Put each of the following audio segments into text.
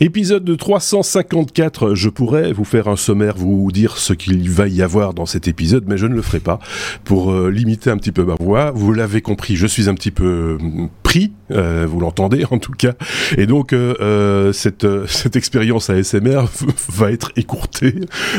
Épisode de 354, je pourrais vous faire un sommaire, vous dire ce qu'il va y avoir dans cet épisode, mais je ne le ferai pas pour euh, limiter un petit peu ma voix. Vous l'avez compris, je suis un petit peu euh, euh, vous l'entendez en tout cas, et donc cette, cette expérience ASMR va être écourtée,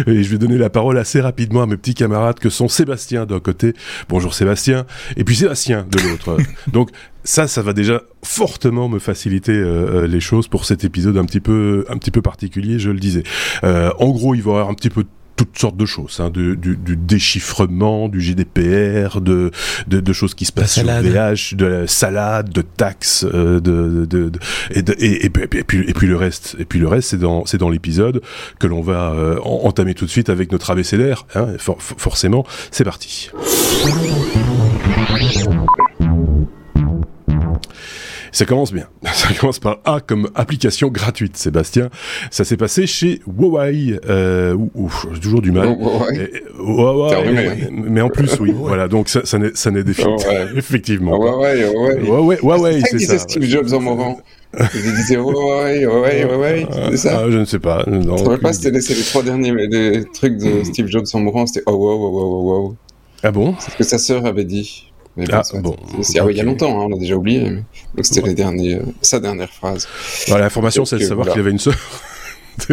et je vais donner la parole assez rapidement à mes petits camarades que sont Sébastien d'un côté, bonjour Sébastien, et puis Sébastien de l'autre. donc ça, ça va déjà fortement me faciliter euh, euh, les choses pour cet épisode un petit peu, un petit peu particulier, je le disais. Euh, en gros, il va y avoir un petit peu toutes sortes de choses, hein, du, du, du, déchiffrement, du GDPR, de, de, de choses qui se passent sur VH, de la salade, de taxes, euh, de, de, et, et, et, puis, et, puis, le reste, et puis le reste, c'est dans c'est dans l'épisode que l'on va euh, entamer tout de suite avec notre abécédaire. Hein, for, forcément, c'est parti. Ça commence bien. Ça commence par A comme application gratuite, Sébastien. Ça s'est passé chez Huawei. Euh, j'ai toujours du mal. Huawei. mais en plus, oui. voilà, donc ça, ça n'est définitif. Effectivement. Huawei, Huawei. Huawei, c'est ça. Steve Jobs en moment. Il disait Huawei, Huawei, Huawei, c'est ça ah, Je ne sais pas. Je ne pas c'était les, les trois derniers trucs de Steve Jobs en mourant, c'était oh wow, wow, wow, wow. Ah bon? C'est ce que sa sœur avait dit. Ah, bon, c'est il y a longtemps, hein, on a déjà oublié. Donc c'était euh, sa dernière phrase. Voilà, L'information, c'est de savoir qu'il avait une sœur.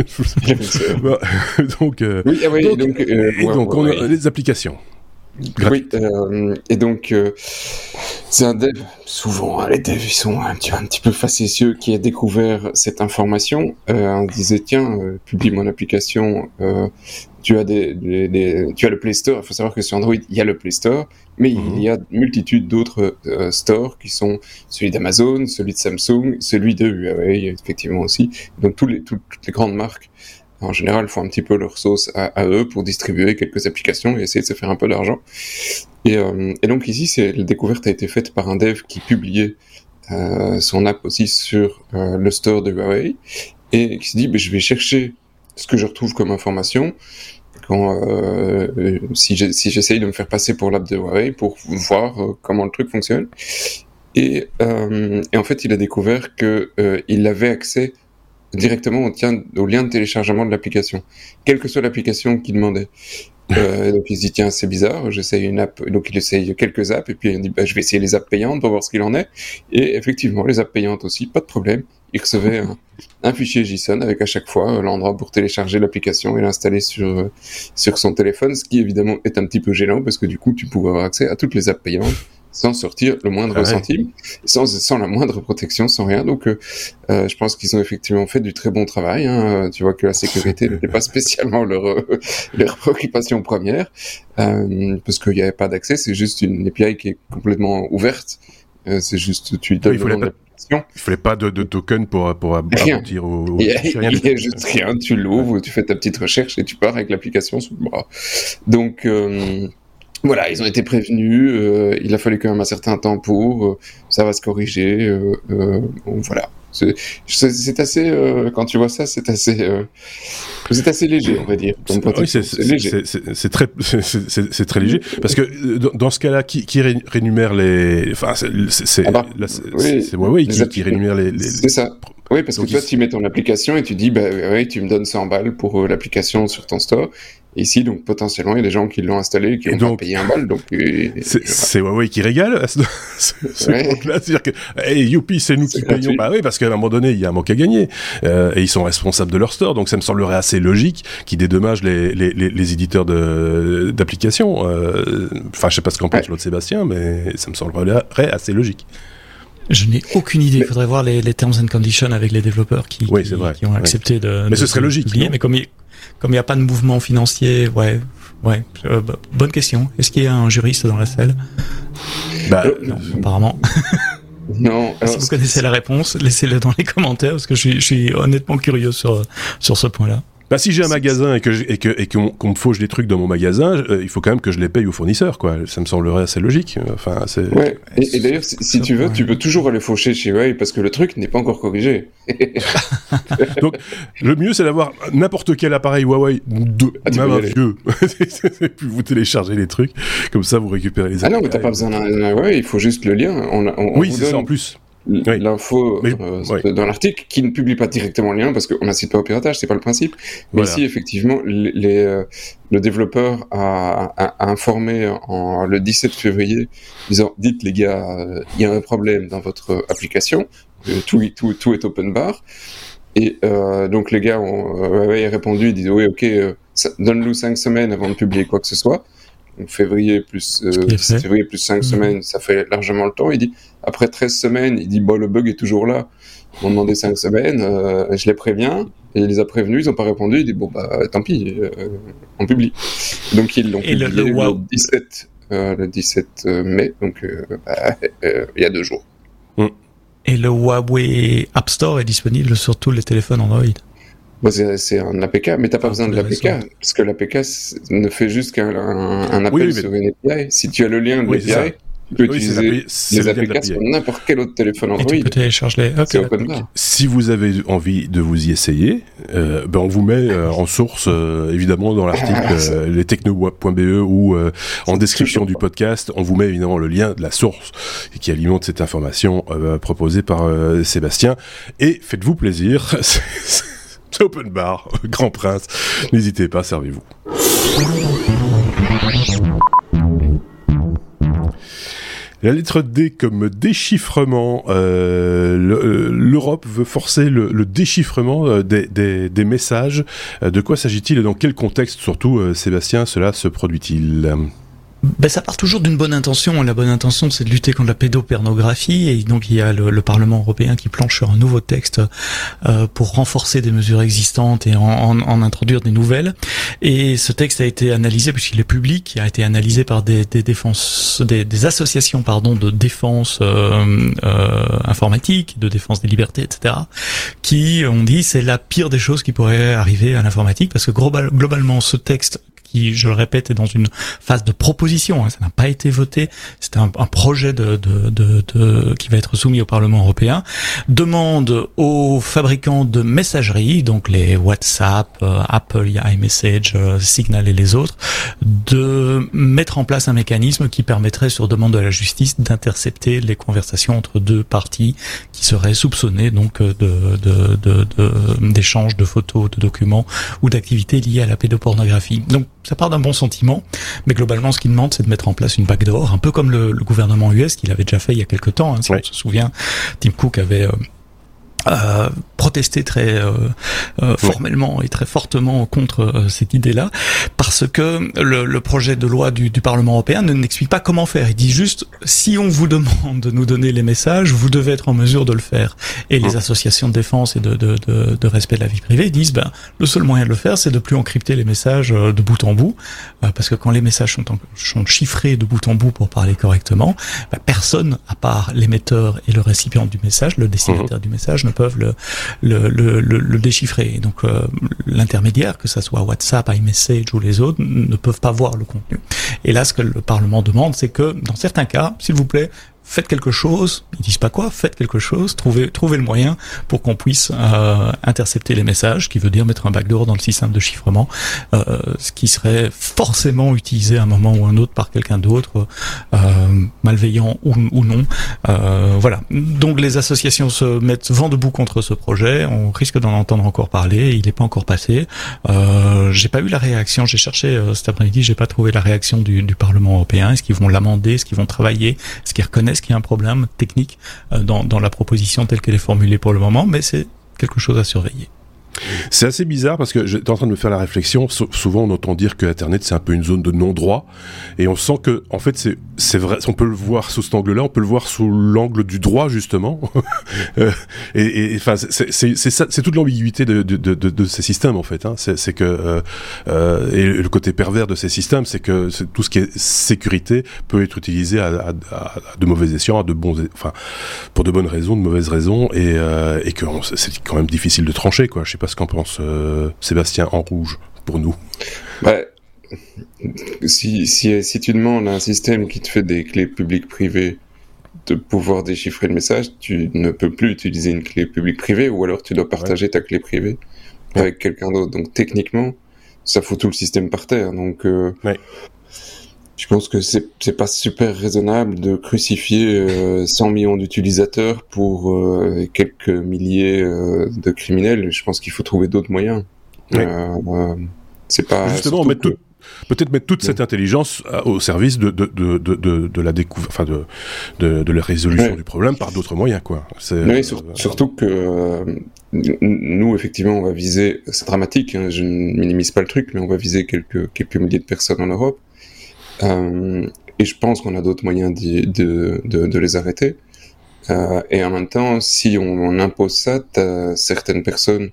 donc, euh, euh, les applications. Oui, euh, et donc euh, c'est un dev, souvent hein, les devs ils sont un petit, un petit peu facétieux, qui a découvert cette information. Euh, on disait tiens, euh, publie mon application, euh, tu as des, des, des, tu as le Play Store. Il faut savoir que sur Android il y a le Play Store, mais mm -hmm. il y a une multitude d'autres euh, stores qui sont celui d'Amazon, celui de Samsung, celui de Huawei effectivement aussi. Donc tous les, tout, toutes les grandes marques en général, font un petit peu leur sauce à, eux pour distribuer quelques applications et essayer de se faire un peu d'argent. Et, euh, et, donc ici, c'est la découverte a été faite par un dev qui publiait euh, son app aussi sur euh, le store de Huawei et qui s'est dit, bah, je vais chercher ce que je retrouve comme information quand euh, si j'essaye de me faire passer pour l'app de Huawei pour voir euh, comment le truc fonctionne. Et, euh, et en fait, il a découvert que il avait accès directement au, tien, au lien de téléchargement de l'application, quelle que soit l'application qu'il demandait. Euh, donc il se dit tiens c'est bizarre, j'essaye une app, donc il essaye quelques apps et puis il dit bah, je vais essayer les apps payantes pour voir ce qu'il en est. Et effectivement les apps payantes aussi, pas de problème. Il recevait un, un fichier JSON avec à chaque fois l'endroit pour télécharger l'application et l'installer sur sur son téléphone, ce qui évidemment est un petit peu gênant parce que du coup tu pouvais avoir accès à toutes les apps payantes sans sortir le moindre ah ouais. centime, sans, sans la moindre protection, sans rien. Donc, euh, euh, je pense qu'ils ont effectivement fait du très bon travail. Hein. Tu vois que la sécurité n'était pas spécialement leur, leur préoccupation première, euh, parce qu'il n'y avait pas d'accès. C'est juste une API qui est complètement ouverte. Euh, c'est juste, tu donnes le nom de il fallait pas de, de, token pour, pour rien. aboutir au, au... Il y a, rien il y a juste rien, tu l'ouvres, tu fais ta petite recherche et tu pars avec l'application sous le bras. Donc, euh, voilà, ils ont été prévenus. Euh, il a fallu quand même un certain temps pour. Euh, ça va se corriger. Euh, euh voilà. C'est assez. quand tu vois ça, c'est assez. c'est assez léger, on va dire. Oui, c'est très, c'est très léger parce que dans ce cas-là, qui, qui rémunère les. Enfin, c'est ah bah, oui, Huawei qui, qui rémunère les. les... C'est ça. Oui, parce Donc que toi, tu mets ton application et tu dis, bah oui, tu me donnes 100 balles pour l'application sur ton store ici, donc potentiellement il y a des gens qui l'ont installé qui ont donc, payé un bal. Donc c'est Huawei qui régale à ce, ce ouais. là c'est-à-dire que hey, youpi, c'est nous qui payons. Bah oui, parce qu'à un moment donné, il y a un manque à gagner euh, et ils sont responsables de leur store, donc ça me semblerait assez logique qu'ils dédommagent les, les, les, les éditeurs d'applications. Euh, enfin, je sais pas ce qu'en pense ouais. l'autre Sébastien, mais ça me semblerait assez logique. Je n'ai aucune idée. Il faudrait voir les, les, terms and conditions avec les développeurs qui, oui, qui, vrai, qui ont accepté de. Mais de, ce serait logique. Publier, mais comme il, comme il n'y a pas de mouvement financier, ouais, ouais. Euh, bonne question. Est-ce qu'il y a un juriste dans la salle? Bah, Non, apparemment. Non. Alors, si vous connaissez la réponse, laissez-le dans les commentaires parce que je suis, je suis honnêtement curieux sur sur ce point-là. Bah si j'ai un magasin et que et que et qu'on qu me fauche des trucs dans mon magasin, euh, il faut quand même que je les paye au fournisseur quoi. Ça me semblerait assez logique. Enfin c'est. Ouais. Et, et d'ailleurs si, si tu veux, ouais. tu peux toujours aller faucher chez Huawei parce que le truc n'est pas encore corrigé. Donc le mieux c'est d'avoir n'importe quel appareil Huawei, de, ah, même un vieux. et puis vous téléchargez les trucs, comme ça vous récupérez les. Ah non mais t'as pas besoin d'un Huawei, il faut juste le lien. On, on, oui c'est ça en plus. L'info euh, dans l'article, qui ne publie pas directement le lien parce qu'on n'incite pas au piratage, c'est pas le principe. Mais si effectivement les, euh, le développeur a, a, informé en, le 17 février, disant dites les gars, il y a un problème dans votre application, tout, tout, tout est open bar. Et donc les gars ont répondu, ils disent oui ok, donne-nous cinq semaines avant de publier quoi que ce soit février plus euh, février plus 5 mhm. semaines, ça fait largement le temps. Il dit après 13 semaines, il dit bon le bug est toujours là. Ils m'ont demandé 5 semaines, euh, je les préviens et il les a prévenus, ils n'ont pas répondu. Il dit bon bah tant pis, euh, on publie. Donc ils l'ont publié le, 17 le 17 mai, donc bah, il y a deux jours. Mm. Et le Huawei App Store est disponible sur tous les téléphones Android c'est un APK, mais t'as pas besoin de l'APK, parce que l'APK ne fait juste qu'un un, appel sur une API. Si tu as le lien de l'API, tu peux utiliser les APK sur n'importe quel autre téléphone Android. Et tu peux télécharger les... Si vous avez envie de vous y essayer, euh, ben on vous met euh, en source, euh, évidemment, dans l'article ah, lestechno.be ou en description du podcast, on vous met évidemment le lien de la source qui alimente cette information proposée par Sébastien. Et faites-vous plaisir. open bar, Grand Prince. N'hésitez pas, servez-vous. La lettre D comme déchiffrement. Euh, euh, L'Europe veut forcer le, déchiffrement euh, des, messages. De quoi s'agit-il et dans quel contexte, surtout, Sébastien, cela se produit-il? Ben, ça part toujours d'une bonne intention. La bonne intention, c'est de lutter contre la pédopornographie. Et donc, il y a le, Parlement européen qui planche sur un nouveau texte euh, pour renforcer des mesures existantes et en, en, introduire des nouvelles. Et ce texte a été analysé, puisqu'il est public, il a été analysé par des, des défenses, des, des, associations pardon, de défense euh, euh, informatique, de défense des libertés, etc., qui ont dit c'est la pire des choses qui pourrait arriver à l'informatique, parce que globalement, ce texte qui, je le répète, est dans une phase de proposition. Hein, ça n'a pas été voté. C'est un, un, projet de, de, de, de, qui va être soumis au Parlement européen. Demande aux fabricants de messagerie, donc les WhatsApp, euh, Apple, iMessage, euh, Signal et les autres, de mettre en place un mécanisme qui permettrait, sur demande de la justice, d'intercepter les conversations entre deux parties qui seraient soupçonnées donc de d'échanges de, de, de photos, de documents ou d'activités liées à la pédopornographie. Donc ça part d'un bon sentiment, mais globalement, ce qu'il demande, c'est de mettre en place une backdoor, un peu comme le, gouvernement US qu'il avait déjà fait il y a quelques temps. Hein, si on se souvient, Tim Cook avait euh, euh, protester très euh, euh, formellement et très fortement contre euh, cette idée-là, parce que le, le, projet de loi du, du Parlement européen ne n'explique pas comment faire. Il dit juste si on vous demande de nous donner les messages, vous devez être en mesure de le faire. Et les mmh. associations de défense et de, de, de, de, respect de la vie privée disent ben le seul moyen de le faire, c'est de plus encrypter les messages de bout en bout, parce que quand les messages sont, sont chiffrés de bout en bout pour parler correctement, ben, personne à part l'émetteur et le récipient du message, le destinataire mmh. du message, ne peuvent le déchiffrer. Donc euh, l'intermédiaire, que ce soit WhatsApp, iMessage ou les autres, ne peuvent pas voir le contenu. Et là, ce que le Parlement demande, c'est que dans certains cas, s'il vous plaît, faites quelque chose, ils disent pas quoi, faites quelque chose, trouvez, trouvez le moyen pour qu'on puisse euh, intercepter les messages, qui veut dire mettre un backdoor dans le système de chiffrement, euh, ce qui serait forcément utilisé à un moment ou un autre par quelqu'un d'autre, euh, malveillant ou, ou non. Euh, voilà. Donc les associations se mettent vent debout contre ce projet, on risque d'en entendre encore parler, il n'est pas encore passé. Euh, j'ai pas eu la réaction, j'ai cherché euh, cet après-midi, j'ai pas trouvé la réaction du, du Parlement européen. Est-ce qu'ils vont l'amender, est-ce qu'ils vont travailler, est-ce qu'ils reconnaissent est-ce qu'il y a un problème technique euh, dans, dans la proposition telle qu'elle est formulée pour le moment, mais c'est quelque chose à surveiller. C'est assez bizarre parce que j'étais en train de me faire la réflexion. souvent, on entend dire que Internet c'est un peu une zone de non-droit, et on sent que, en fait, c'est vrai. On peut le voir sous cet angle-là, on peut le voir sous l'angle du droit justement. Euh, et enfin, c'est toute l'ambiguïté de, de, de, de, ces systèmes en fait. Hein. C'est que euh, euh, et le côté pervers de ces systèmes, c'est que tout ce qui est sécurité peut être utilisé à, à, de mauvais escients, à de bons, enfin, pour de bonnes raisons, de mauvaises raisons, et, euh, et que c'est quand même difficile de trancher quoi. Je sais pas ce qu'en pense euh, Sébastien en rouge pour nous. Bah, si, si, si, tu demandes à un système qui te fait des clés publiques-privées de pouvoir déchiffrer le message, tu ne peux plus utiliser une clé publique-privée ou alors tu dois partager ta clé privée avec quelqu'un d'autre. Donc techniquement, ça fout tout le système par terre. Donc euh, je pense que c'est c'est pas super raisonnable de crucifier 100 millions d'utilisateurs pour quelques milliers de criminels. Je pense qu'il faut trouver d'autres moyens. c'est pas justement mettre tout, peut-être mettre toute cette intelligence euh, au service de, de, de, de, de la découverte, enfin de, la résolution du problème par d'autres moyens, quoi. Oui, euh, surtout que euh, nous, effectivement, on va viser, c'est dramatique, hein, je ne minimise pas le truc, mais on va viser quelques, quelques milliers de personnes en Europe. Euh, et je pense qu'on a d'autres moyens de, de, de, les arrêter. Euh, et en même temps, si on, on impose ça, certaines personnes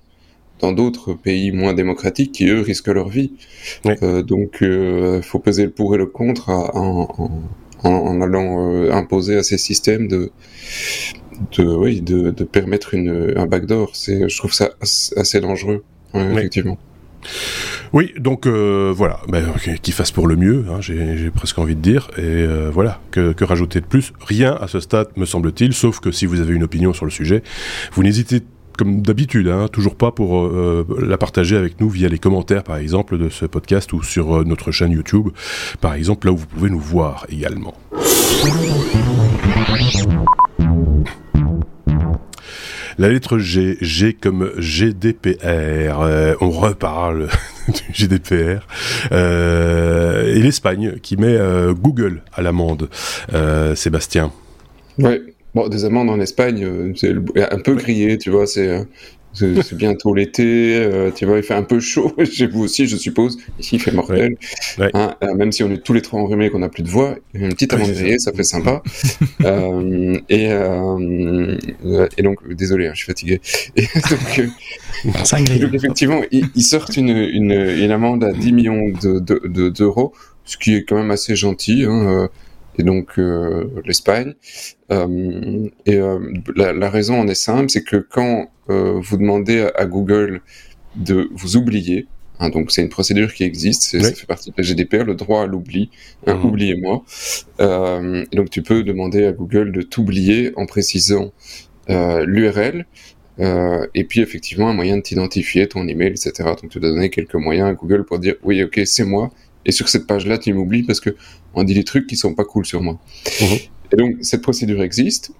dans d'autres pays moins démocratiques qui, eux, risquent leur vie. Euh, donc, il euh, faut peser le pour et le contre en, en, en, allant euh, imposer à ces systèmes de, de, oui, de, de permettre une, un backdoor. Je trouve ça assez dangereux, effectivement. Oui, donc euh, voilà, ben, qu'ils fassent pour le mieux, hein, j'ai presque envie de dire, et euh, voilà, que, que, rajouter de plus? Rien à ce stade, me semble-t-il, sauf que si vous avez une opinion sur le sujet, vous n'hésitez comme d'habitude, hein, toujours pas pour euh, la partager avec nous via les commentaires, par exemple, de ce podcast ou sur euh, notre chaîne YouTube, par exemple, là où vous pouvez nous voir également. La lettre G, G comme GDPR. Euh, on reparle du GDPR. et l'Espagne qui met Google à l'amende. Sébastien. Ouais. Bon, des amendes en Espagne, euh, c'est un peu grillé, tu vois, c'est euh, c'est bientôt l'été, euh, tu vois, il fait un peu chaud chez vous aussi, je suppose. Ici, il fait mortel. Hein, même si on est tous les trois enrhumés et qu'on n'a plus de voix, une petite amande grillée, ça fait sympa. euh, et, euh, et donc, désolé, hein, je suis fatigué. Et donc, donc effectivement, ils, ils, sortent une, une, une amende à 10 millions d'euros, de, de, de, ce qui est quand même assez gentil. Hein, et donc euh, l'Espagne. Euh, et euh, la, la, raison en est simple, c'est que quand vous demandez à, Google de vous oublier, hein, donc c'est une procédure qui existe, ça fait partie de la GDPR, le droit à l'oubli, hein, mmh. oubliez-moi. donc tu peux demander à Google de t'oublier en précisant l'URL, euh, et puis effectivement un moyen de t'identifier, ton email, etc. Donc tu dois donner quelques moyens à Google pour dire oui ok c'est moi, et sur cette page-là, tu m'oublies parce que on dit des trucs qui sont pas cool sur moi. Mhm. Et donc, cette procédure existe,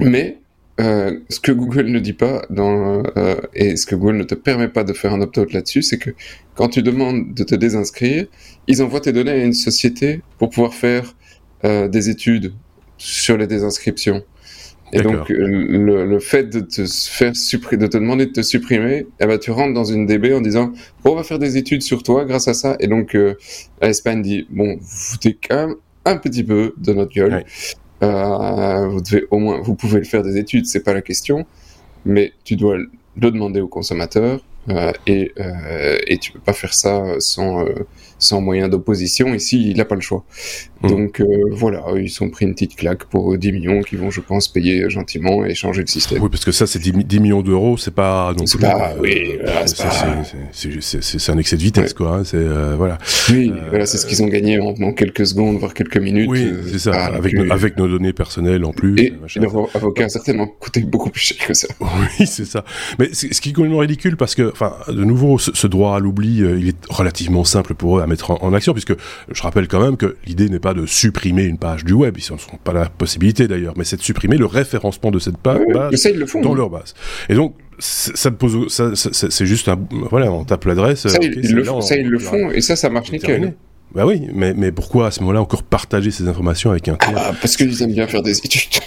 mais euh, ce que Google ne dit pas dans, euh, et ce que Google ne te permet pas de faire un opt-out là-dessus, c'est que quand tu demandes de te désinscrire, ils envoient tes données à une société pour pouvoir faire euh, des études sur les désinscriptions. Et donc, euh, le, le, fait de te faire supprimer, de te demander de te supprimer, eh ben, tu rentres dans une DB en disant, on va faire des études sur toi grâce à ça. Et donc, euh, l'Espagne dit, bon, vous foutez quand même un petit peu de notre gueule. Euh, vous devez au moins, vous pouvez le faire des études, c'est pas la question, mais tu dois le demander au consommateur et, euh, et tu peux pas faire ça sans, euh, sans moyen d'opposition. Ici, il n'a pas le choix. Mmh. Donc euh, voilà, ils sont pris une petite claque pour 10 millions qui vont, je pense, payer gentiment et changer le système. Oui, parce que ça, c'est 10, millions d'euros, c'est pas non plus. Pas, oui, c'est un excès de vitesse, ouais. quoi. Hein, c'est voilà. Oui, voilà, c'est ce qu'ils ont gagné en, en, quelques secondes, voire quelques minutes. Oui, c'est ça, avec, nos, avec nos données personnelles en plus. Et, leur avocat a certainement coûté beaucoup plus cher que ça. Oui, c'est ça. Mais ce qui est complètement ridicule, parce que enfin, de nouveau, ce, ce droit à l'oubli, euh, il est relativement simple pour eux à mettre en, en, action, puisque je rappelle quand même que l'idée n'est pas de supprimer une page du web, ils n'en ont pas la possibilité d'ailleurs, mais c'est de supprimer le référencement de cette page oui, le dans oui. leur base. Et donc, ça pose, ça, c'est juste un, voilà, on tape l'adresse. Ça, okay, ils, le, font, ça, ils le font, et ça, ça marche nickel. Bah oui, mais, mais pourquoi à ce moment-là encore partager ces informations avec un tiers? Ah, Parce qu'ils aiment bien faire des études.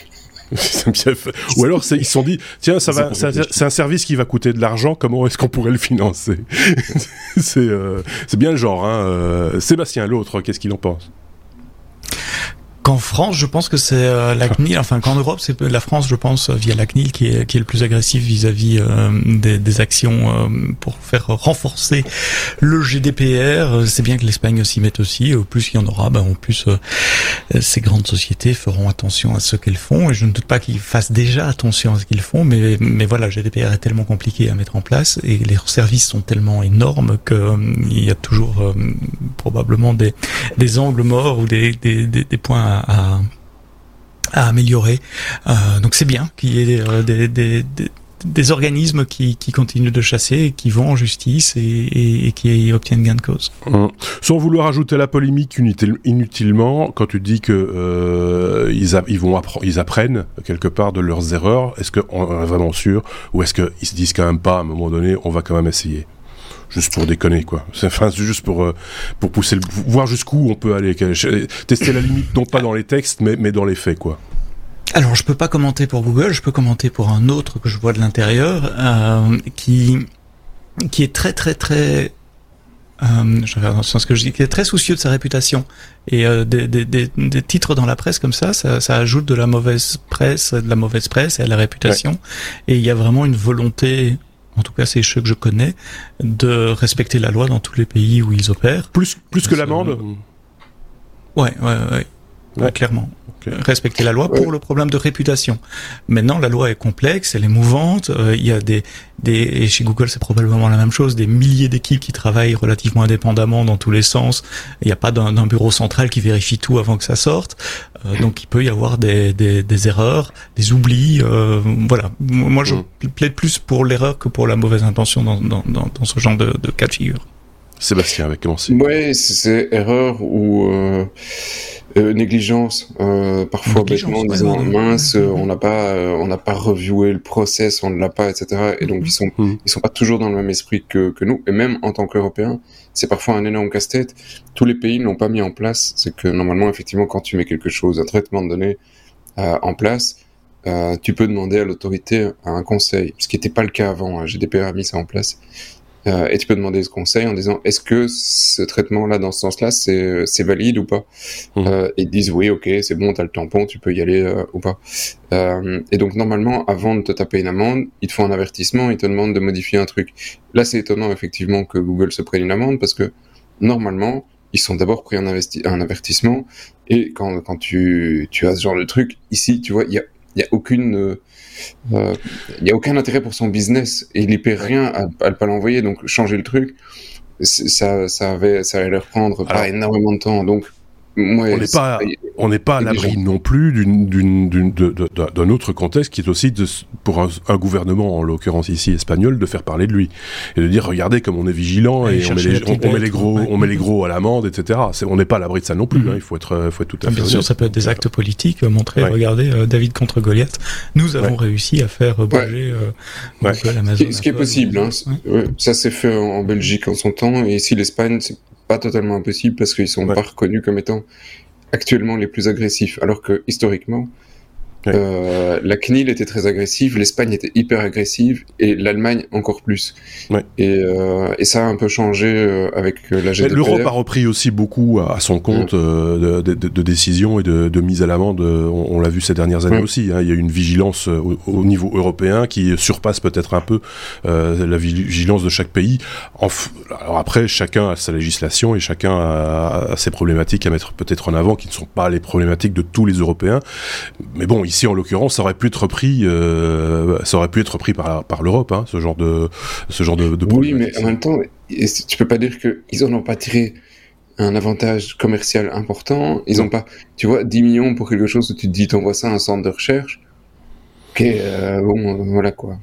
Ou alors ils se sont dit tiens ça va c'est un service qui va coûter de l'argent. Comment est-ce qu'on pourrait le financer? C'est euh, c'est bien le genre hein. Euh, Sébastien l'autre qu'est-ce qu'il en pense? Qu'en France, je pense que c'est euh, la CNIL, enfin qu'en Europe, c'est la France, je pense, via la CNIL qui est, qui est le plus agressif vis-à-vis euh, des, des, actions euh, pour faire renforcer le GDPR. C'est bien que l'Espagne s'y mette aussi. Au plus il y en aura, ben, en plus euh, ces grandes sociétés feront attention à ce qu'elles font. Et je ne doute pas qu'ils fassent déjà attention à ce qu'ils font, mais, mais voilà, le GDPR est tellement compliqué à mettre en place et les services sont tellement énormes qu'il euh, y a toujours euh, probablement des, des angles morts ou des, des, des, des points à à, améliorer. Euh, donc c'est bien qu'il y ait des, des organismes qui, continuent de chasser, et qui vont en justice et, qui obtiennent gain de cause. Hum. Sans vouloir ajouter la polémique inutilement, quand tu dis que euh, vont ils apprennent quelque part de leurs erreurs, est-ce qu'on est vraiment sûr ou est-ce qu'ils se disent quand même pas à un moment donné, on va quand même essayer? Juste pour déconner quoi. Enfin, juste pour euh, pour pousser le, voir jusqu'où on peut aller, tester la limite non pas dans les textes mais mais dans les faits quoi. Alors, je peux pas commenter pour Google, je peux commenter pour un autre que je vois de l'intérieur, euh, qui qui est très très très euh, je vais dans le sens que je dis, qui est très soucieux de sa réputation. Et euh, des, des, des, des, titres dans la presse comme ça, ça, ça, ajoute de la mauvaise presse, de la mauvaise presse et à la réputation. Et il y a vraiment une volonté, en tout cas c'est ceux que je connais, de respecter la loi dans tous les pays où ils opèrent. Plus plus que l'amende? Ouais, ouais, ouais. Ouais, clairement. Respecter la loi pour le problème de réputation. Maintenant, la loi est complexe, elle est mouvante. Euh, il y a des, des et chez Google, c'est probablement la même chose, des milliers d'équipes qui travaillent relativement indépendamment dans tous les sens. Il n'y a pas d'un bureau central qui vérifie tout avant que ça sorte. Euh, donc, il peut y avoir des, des, des erreurs, des oublis. Euh, voilà. Moi, je mm. plaide plus pour l'erreur que pour la mauvaise intention dans, dans, dans, dans ce genre de, de cas de figure. Sébastien, avec commencé. Ouais, c'est erreur ou euh, euh, négligence. Euh, parfois bêtement en disant mince, euh, on n'a pas, euh, on n'a pas reviewé le process, on ne l'a pas, etc. Et donc ils sont, mm. ils sont pas toujours dans le même esprit que, que nous. Et même en tant qu'Européens, c'est parfois un énorme casse-tête. Tous les pays ne l'ont pas mis en place. C'est que normalement, effectivement, quand tu mets quelque chose, un traitement de données en place, tu peux demander à l'autorité un conseil, ce qui n'était pas le cas avant. Hein. GDPR a mis ça en place. Euh, et tu peux demander ce conseil en disant est-ce que ce traitement-là, dans ce sens-là, c'est, c'est valide ou pas mmh. euh, Et ils disent oui, ok, c'est bon, t'as le tampon, tu peux y aller euh, ou pas. Et donc normalement, avant de te taper une amende, ils te font un avertissement, ils te demandent de modifier un truc. Là, c'est étonnant effectivement que Google se prenne une amende parce que normalement, ils sont d'abord pris un, un avertissement et quand, quand tu, tu as ce genre de truc, ici, tu vois, il y a, y a aucune il euh, n'y a aucun intérêt pour son business et il n'y paie rien à ne pas l'envoyer. Donc changer le truc, ça, ça, avait, ça allait leur prendre pas énormément de temps. Donc on n'est pas, on n'est pas à l'abri non plus d'un autre contexte qui est aussi de, pour un, gouvernement, en l'occurrence ici espagnol, de faire parler de lui et de dire regardez comme on est vigilant et, on, met les, on, met les, gros, on met les gros à l'amende, etc. on n'est pas à l'abri de ça non plus. Mm-hmm. Hein, il faut être, faut être tout à fait. Bien sûr, ça peut être des actes politiques, euh, montrer, regardez euh, David contre Goliath. Nous avons réussi à faire bouger euh, Ce qui est possible. Hein, ça s'est fait en Belgique en son temps et ici l'Espagne, c'est pas totalement impossible parce qu'ils sont pas reconnus comme étant actuellement les plus agressifs, alors que historiquement, euh, la CNIL était très agressive, l'Espagne était hyper agressive et l'Allemagne encore plus. Et, euh, et, ça a un peu changé euh, avec la GDPR. L'Europe a repris aussi beaucoup à, son compte de, de, de, décisions et de, de mise à l'amende. On, l'a vu ces dernières années aussi. Hein. Il y a une vigilance au, niveau européen qui surpasse peut-être un peu la vigilance de chaque pays. alors après, chacun a sa législation et chacun a, a ses problématiques à mettre peut-être en avant qui ne sont pas les problématiques de tous les Européens. Mais bon, ici en l'occurrence, ça aurait pu être repris, euh, ça aurait pu être repris par, par l'Europe, hein, ce genre de, ce genre de, Oui, mais en même temps, tu peux pas dire qu'ils en ont pas tiré un avantage commercial important. Ils ont pas, tu vois, 10 millions pour quelque chose où tu te dis, t'envoies ça à un centre de recherche. Ok, euh, bon, voilà quoi.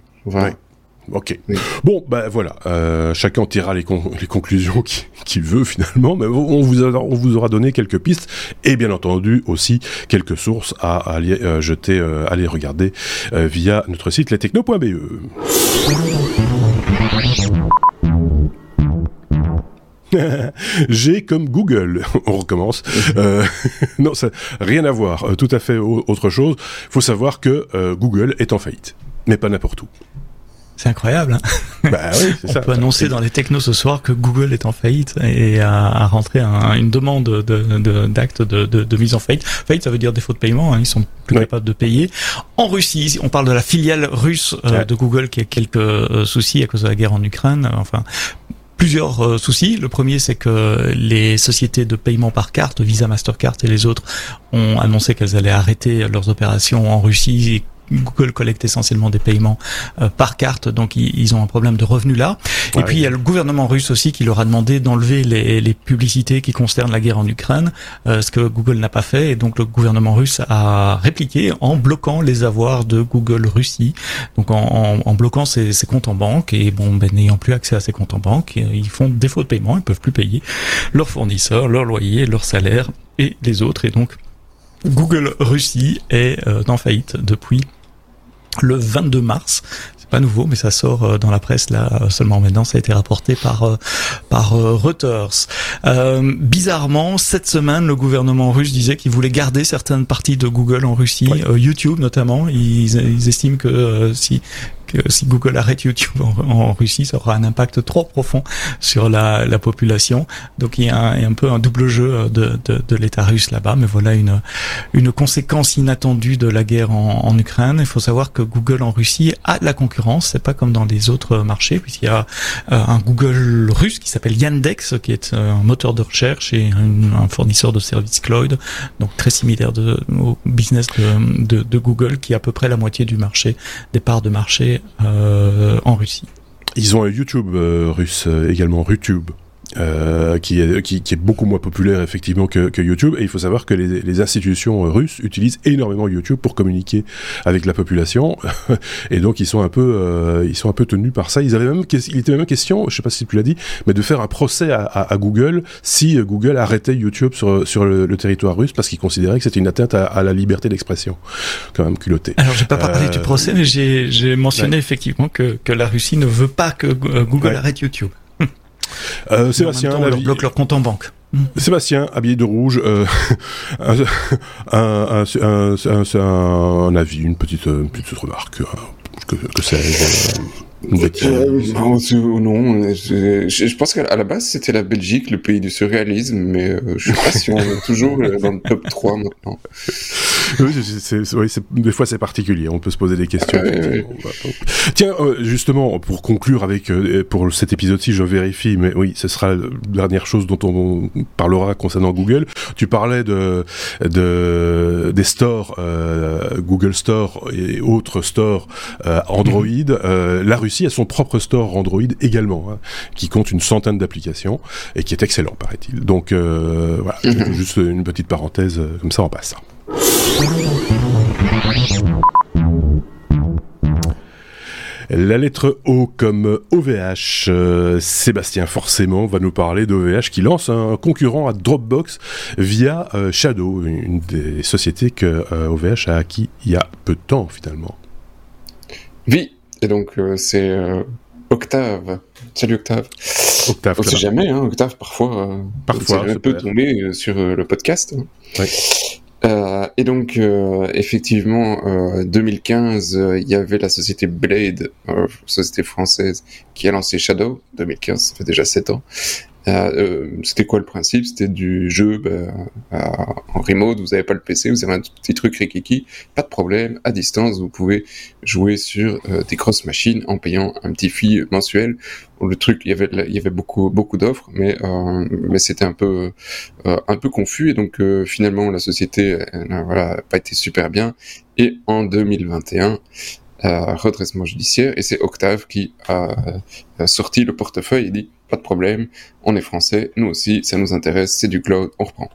Ok. Bon, ben voilà. Euh, chacun tirera les, les conclusions qu'il veut finalement, mais on vous, on vous aura donné quelques pistes et bien entendu aussi quelques sources à, aller euh, jeter, euh, aller regarder via notre site lestechno.be. J'ai comme Google. On recommence. non, ça rien à voir. tout à fait autre chose. Il faut savoir que Google est en faillite, mais pas n'importe où. C'est incroyable. Hein bah oui, On ça. peut annoncer dans les technos ce soir que Google est en faillite et a, rentré une demande d'acte de, de, de, mise en faillite. Faillite, ça veut dire défaut de paiement. Hein, ils sont plus capables de payer. En Russie, on parle de la filiale russe euh, de Google qui a quelques euh, soucis à cause de la guerre en Ukraine. Enfin, plusieurs euh, soucis. Le premier, c'est que les sociétés de paiement par carte, Visa, Mastercard et les autres, ont annoncé qu'elles allaient arrêter leurs opérations en Russie Google collecte essentiellement des paiements par carte, donc ils, ont un problème de revenus là. Et puis il y a le gouvernement russe aussi qui leur a demandé d'enlever les, les, publicités qui concernent la guerre en Ukraine, ce que Google n'a pas fait, et donc le gouvernement russe a répliqué en bloquant les avoirs de Google Russie, donc en, en, bloquant ses, ses, comptes en banque. Et bon, ben, n'ayant plus accès à ses comptes en banque, ils font défaut de paiement, ils peuvent plus payer leurs fournisseurs, leurs loyers, leurs salaires et les autres, et donc Google Russie est euh, en faillite depuis le 22 mars pas nouveau, mais ça sort euh, dans la presse là euh, seulement maintenant. Ça a été rapporté par euh, par Reuters. bizarrement, cette semaine, le gouvernement russe disait qu'il voulait garder certaines parties de Google en Russie, YouTube notamment. Ils, ils estiment que si si Google arrête YouTube en, Russie, ça aura un impact trop profond sur la, la population. Donc il y, a un, un, peu un double jeu de, de, de l'État russe là-bas, mais voilà une, une conséquence inattendue de la guerre en, en, Ukraine. Il faut savoir que Google en Russie a de la concurrence, c'est pas comme dans les autres marchés, puisqu'il y a euh, un Google russe qui s'appelle Yandex, qui est euh, un moteur de recherche et un, fournisseur de services cloud, donc très similaire de, au business de, de, de Google, qui a à peu près la moitié du marché, des parts de marché en Russie. Ils ont un YouTube euh, russe euh, également, YouTube. Euh, qui, est, qui, qui, est beaucoup moins populaire effectivement que, que YouTube. Et il faut savoir que les, les, institutions russes utilisent énormément YouTube pour communiquer avec la population. et donc ils sont un peu, euh, ils sont un peu tenus par ça. Ils avaient même, il était même question, je sais pas si tu l'as dit, mais de faire un procès à, à, à, Google si Google arrêtait YouTube sur, sur le, le territoire russe parce qu'ils considéraient que c'était une atteinte à, à la liberté d'expression. Quand même culotté. Alors j'ai pas parlé du procès, mais j'ai mentionné ouais. effectivement que, que la Russie ne veut pas que Google ouais. arrête YouTube. Euh, Sébastien, temps, on leur bloque leur compte en banque. Sébastien, habillé de rouge, euh, un, un, un, un, avis, une petite, une petite remarque. Que, que c'est euh, non, je, je, pense qu'à la base c'était la Belgique, le pays du surréalisme, mais euh, je sais pas si on est toujours dans le top 3 maintenant. Oui, oui des fois c'est particulier, on peut se poser des questions. Ouais. Tiens, euh, justement, pour conclure avec euh, pour cet épisode-ci, je vérifie, mais oui, ce sera la dernière chose dont on parlera concernant Google. Tu parlais de, de des stores, euh, Google Store et autres stores Android. la Russie a son propre store Android également, hein, qui compte une centaine d'applications et qui est excellent, paraît-il. Donc euh, voilà, mm-hmm. juste une petite parenthèse, comme ça on passe. La lettre O comme OVH. Euh, Sébastien, forcément, va nous parler d'OVH qui lance un concurrent à Dropbox via euh, Shadow, une des sociétés que euh, OVH a acquis il y a peu de temps finalement. Oui, et donc, euh, c'est euh, Octave. Salut Octave. Octave. On sait jamais, hein, Octave, parfois, euh, parfois peut tomber sur le podcast. Oui. Euh, et donc, euh, effectivement, euh, 2015, il y avait la société Blade, société française, qui a lancé Shadow. 2015, ça fait déjà 7 ans. Euh, c'était quoi le principe? C'était du jeu bah, en remote, vous n'avez pas le PC, vous avez un petit truc rikiki, pas de problème, à distance, vous pouvez jouer sur euh, des grosses machines en payant un petit fee mensuel. Le truc, il y avait, il y avait beaucoup, beaucoup d'offres, mais, euh, mais c'était un peu, un peu confus, et donc finalement la société, voilà, pas été super bien. Et en 2021, euh, redressement judiciaire, et c'est Octave qui a sorti le portefeuille et dit pas de problème, on est français, nous aussi, ça nous intéresse, c'est du cloud, on reprend.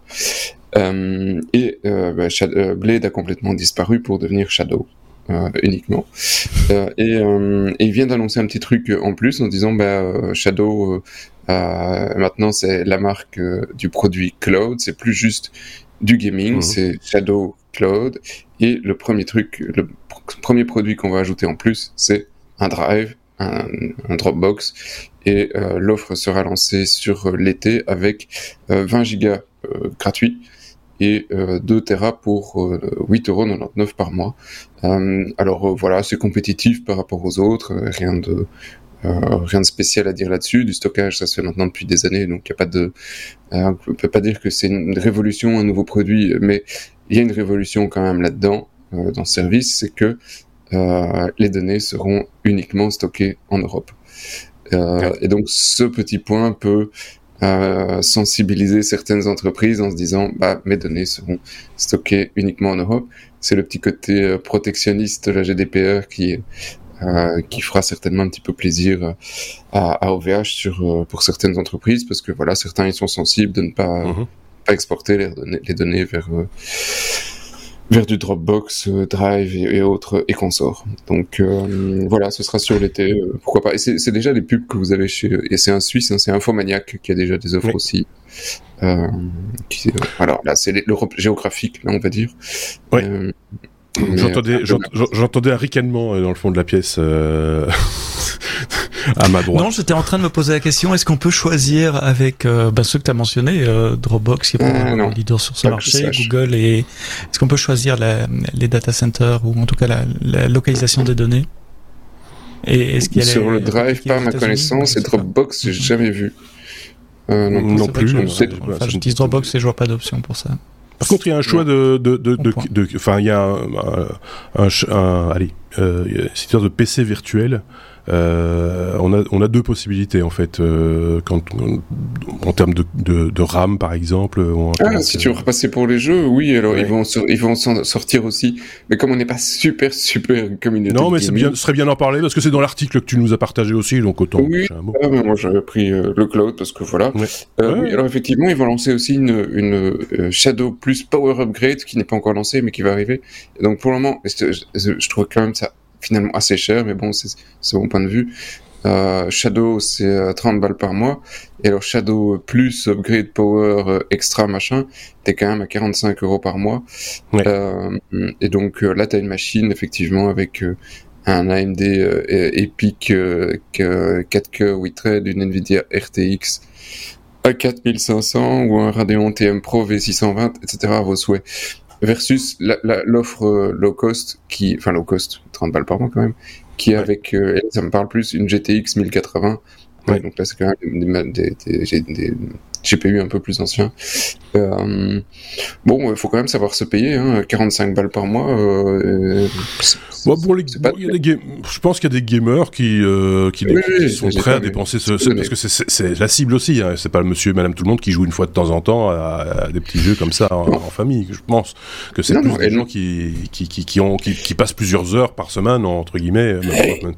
Euh, et euh, bah, Shadow, Blade a complètement disparu pour devenir Shadow. Euh, uniquement. Euh, et, et, il vient d'annoncer un petit truc en plus en disant bah, Shadow, maintenant c'est la marque du produit cloud, c'est plus juste du gaming, mmh. c'est Shadow Cloud. Et le premier truc, le premier produit qu'on va ajouter en plus, c'est un drive, un, un Dropbox et euh, l'offre sera lancée sur l'été avec euh, 20 gigas euh, gratuits et 2 Tera pour 8,99€ par mois. alors voilà, c'est compétitif par rapport aux autres, rien de rien de spécial à dire là-dessus. Du stockage, ça se fait maintenant depuis des années, donc il y a pas de, on peut pas dire que c'est une révolution, un nouveau produit, mais il y a une révolution quand même là-dedans dans ce service, c'est que les données seront uniquement stockées en Europe. Euh, et donc ce petit point peut à sensibiliser certaines entreprises en se disant bah mes données seront stockées uniquement en Europe. C'est le petit côté euh, protectionniste de la GDPR qui euh, qui fera certainement un petit peu plaisir à, à OVH sur euh, pour certaines entreprises parce que voilà certains ils sont sensibles de ne pas, pas exporter les données, les données vers euh, vers du Dropbox, euh, Drive et, autres et consorts. Donc euh, voilà, ce sera sur l'été, euh, pourquoi pas. Et c'est déjà les pubs que vous avez chez et c'est un Suisse, hein, c'est Infomaniac qui a déjà des offres aussi. Qui, alors là, c'est l'Europe géographique, là on va dire. Ouais. J'entendais un ricanement dans le fond de la pièce. à ma droite. Non, j'étais en train de me poser la question est-ce qu'on peut choisir avec euh, bah, ceux que tu as mentionnés, euh, Dropbox qui est euh, leader sur ce marché, Google et est-ce qu'on peut choisir la, les data centers ou en tout cas la, la localisation des données? Et est-ce qu'il y a sur le Drive, pas ma connaissance, et Dropbox, j'ai jamais vu. Euh, non, non plus. j'utilise Dropbox et je vois pas d'option pour ça. Par contre, il y a un choix de, de, de, de, enfin, il y a un, un, un, allez, euh, de PC virtuel euh, on, a, on a deux possibilités en fait, euh, quand, en termes de, de, de, RAM par exemple. Ah, si tu veux repasser pour les jeux, oui, alors ils vont ils vont s'en sortir aussi. Mais comme on n'est pas super super communauté. Non, mais c'est bien, ce serait bien d'en parler parce que c'est dans l'article que tu nous as partagé aussi, donc autant. Oui. Un mot. Ah, moi j'avais pris euh, le cloud parce que voilà. Oui, alors effectivement, ils vont lancer aussi une, une Shadow plus Power Upgrade qui n'est pas encore lancée mais qui va arriver. Et donc pour le moment, je, je, je trouve quand même ça finalement assez cher, mais bon, c'est mon point de vue. Euh, Shadow, c'est 30 euh, balles par mois. Et alors Shadow plus Upgrade Power euh, Extra machin, t'es quand même à 45 euros par mois. Euh, et donc là, t'as une machine effectivement avec un AMD Epic 4K 8 threads, une Nvidia RTX à 4500 ou un Radeon TM Pro V620, etc. à vos souhaits versus l'offre euh, low cost qui, enfin low cost, 30 balles par mois quand même, qui est avec, euh, ça me parle plus, une GTX 1080. Ouais, donc là c'est quand même des, des, des, des, GPU un peu plus anciens. Euh, bon, il faut quand même savoir se payer, hein, 45 balles par mois. Euh, pour les, je pense qu'il y a des gamers qui, euh, qui, sont prêts à dépenser ce, parce que c'est la cible aussi. Hein. C'est pas le monsieur et madame tout le monde qui joue une fois de temps en temps à, des petits jeux comme ça en, famille. Je pense que c'est plus des gens qui, qui, qui, ont, qui, passent plusieurs heures par semaine, entre guillemets.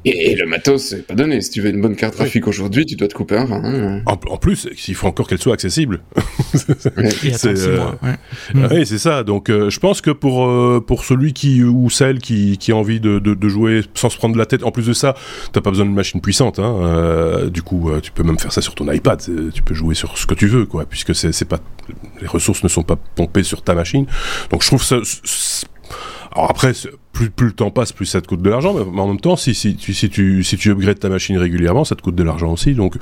Et, le matos, c'est pas donné. Si tu veux une bonne carte graphique aujourd'hui, tu dois te couper un hein. En, plus, il faut encore qu'elle soit accessible. c'est euh, ouais. c'est ça. Donc, euh, je pense que pour, euh, pour celui qui, ou celle qui, qui a envie de, de, jouer sans se prendre la tête. En plus de ça, t'as pas besoin d'une machine puissante. Hein. Du coup, tu peux même faire ça sur ton iPad. Tu peux jouer sur ce que tu veux, quoi, puisque c'est pas les ressources ne sont pas pompées sur ta machine. Donc, je trouve ça. Alors après, plus, plus le temps passe, plus ça te coûte de l'argent, mais en même temps, si, si, si, si, tu, si tu upgrades ta machine régulièrement, ça te coûte de l'argent aussi. Donc,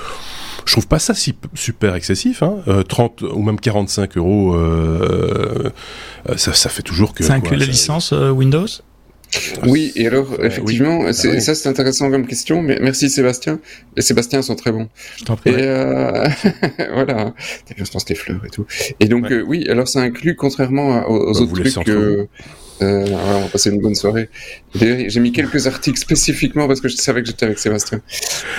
je trouve pas ça si super excessif. Hein. 30 ou même 45 euros, euh, ça, ça fait toujours que. Ça inclut la licence Windows? Oui, et alors, effectivement, bah ça c'est intéressant comme question, mais merci Sébastien. Les Sébastiens sont très bons. Je t'en prie. Et euh... voilà, t'as bien, je pense les fleurs et tout. Et donc, euh, oui, alors ça inclut, contrairement aux, bah, autres trucs, euh, euh, on va passer une bonne soirée. J'ai mis quelques articles spécifiquement parce que je savais que j'étais avec Sébastien.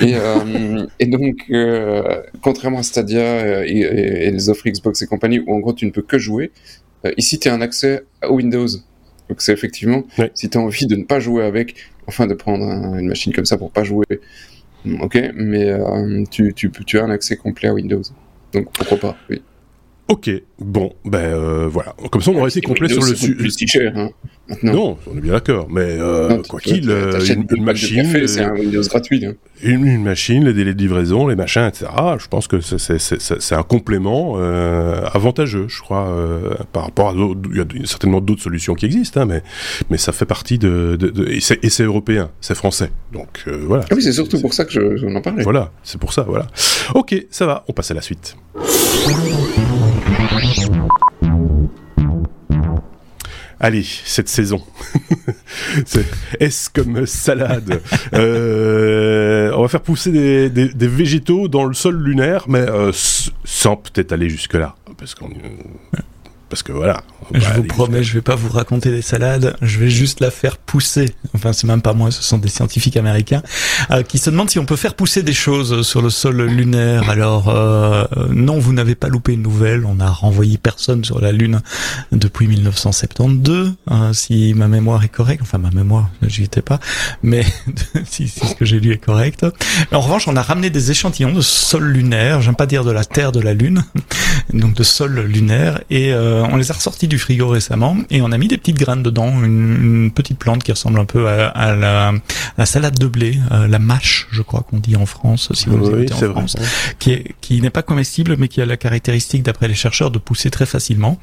Et, euh, et donc, euh, contrairement à Stadia et, et, les offres Xbox et compagnie, où en gros tu ne peux que jouer, ici tu as un accès à Windows. Donc c'est effectivement, si tu as envie de ne pas jouer avec, enfin de prendre une machine comme ça pour pas jouer, ok, mais tu, tu, tu as un accès complet à Windows. Donc pourquoi pas, oui. Ok, bon, ben euh, voilà. Comme ça, on aurait été complet sur le sujet. plus cher, hein, Non, on est bien d'accord. Mais euh, quoi qu'il, euh, une, machine, c'est un Windows gratuit. Hein. Une, machine, les délais de livraison, les machins, etc. Je pense que c'est un complément avantageux, je crois, par rapport à d'autres. Il y a certainement d'autres solutions qui existent, hein, mais mais ça fait partie de, de, de et c'est européen, c'est français. Donc voilà. Ah oui, c'est surtout pour ça que je, je en parlais. Voilà, c'est pour ça, voilà. Ok, ça va. On passe à la suite. Allez, cette saison. Est-ce comme salade euh, On va faire pousser des, des, végétaux dans le sol lunaire, mais euh, sans peut-être aller jusque-là. Parce qu'on parce que voilà. Je vous promets, je vais pas vous raconter des salades, je vais juste la faire pousser. Enfin, c'est même pas moi, ce sont des scientifiques américains euh, qui se demandent si on peut faire pousser des choses sur le sol lunaire. Alors euh, non, vous n'avez pas loupé une nouvelle. On a renvoyé personne sur la Lune depuis 1972, hein, si ma mémoire est correcte. Enfin, ma mémoire, j'y étais pas, mais si, si, ce que j'ai lu est correct. En revanche, on a ramené des échantillons de sol lunaire. J'aime pas dire de la Terre, de la Lune, donc de sol lunaire, et euh, on les a ressortis du frigo récemment et on a mis des petites graines dedans, une, petite plante qui ressemble un peu à, la, salade de blé, euh, la mâche, je crois qu'on dit en France, si vous oui, en France, qui est qui n'est pas comestible mais qui a la caractéristique, d'après les chercheurs, de pousser très facilement.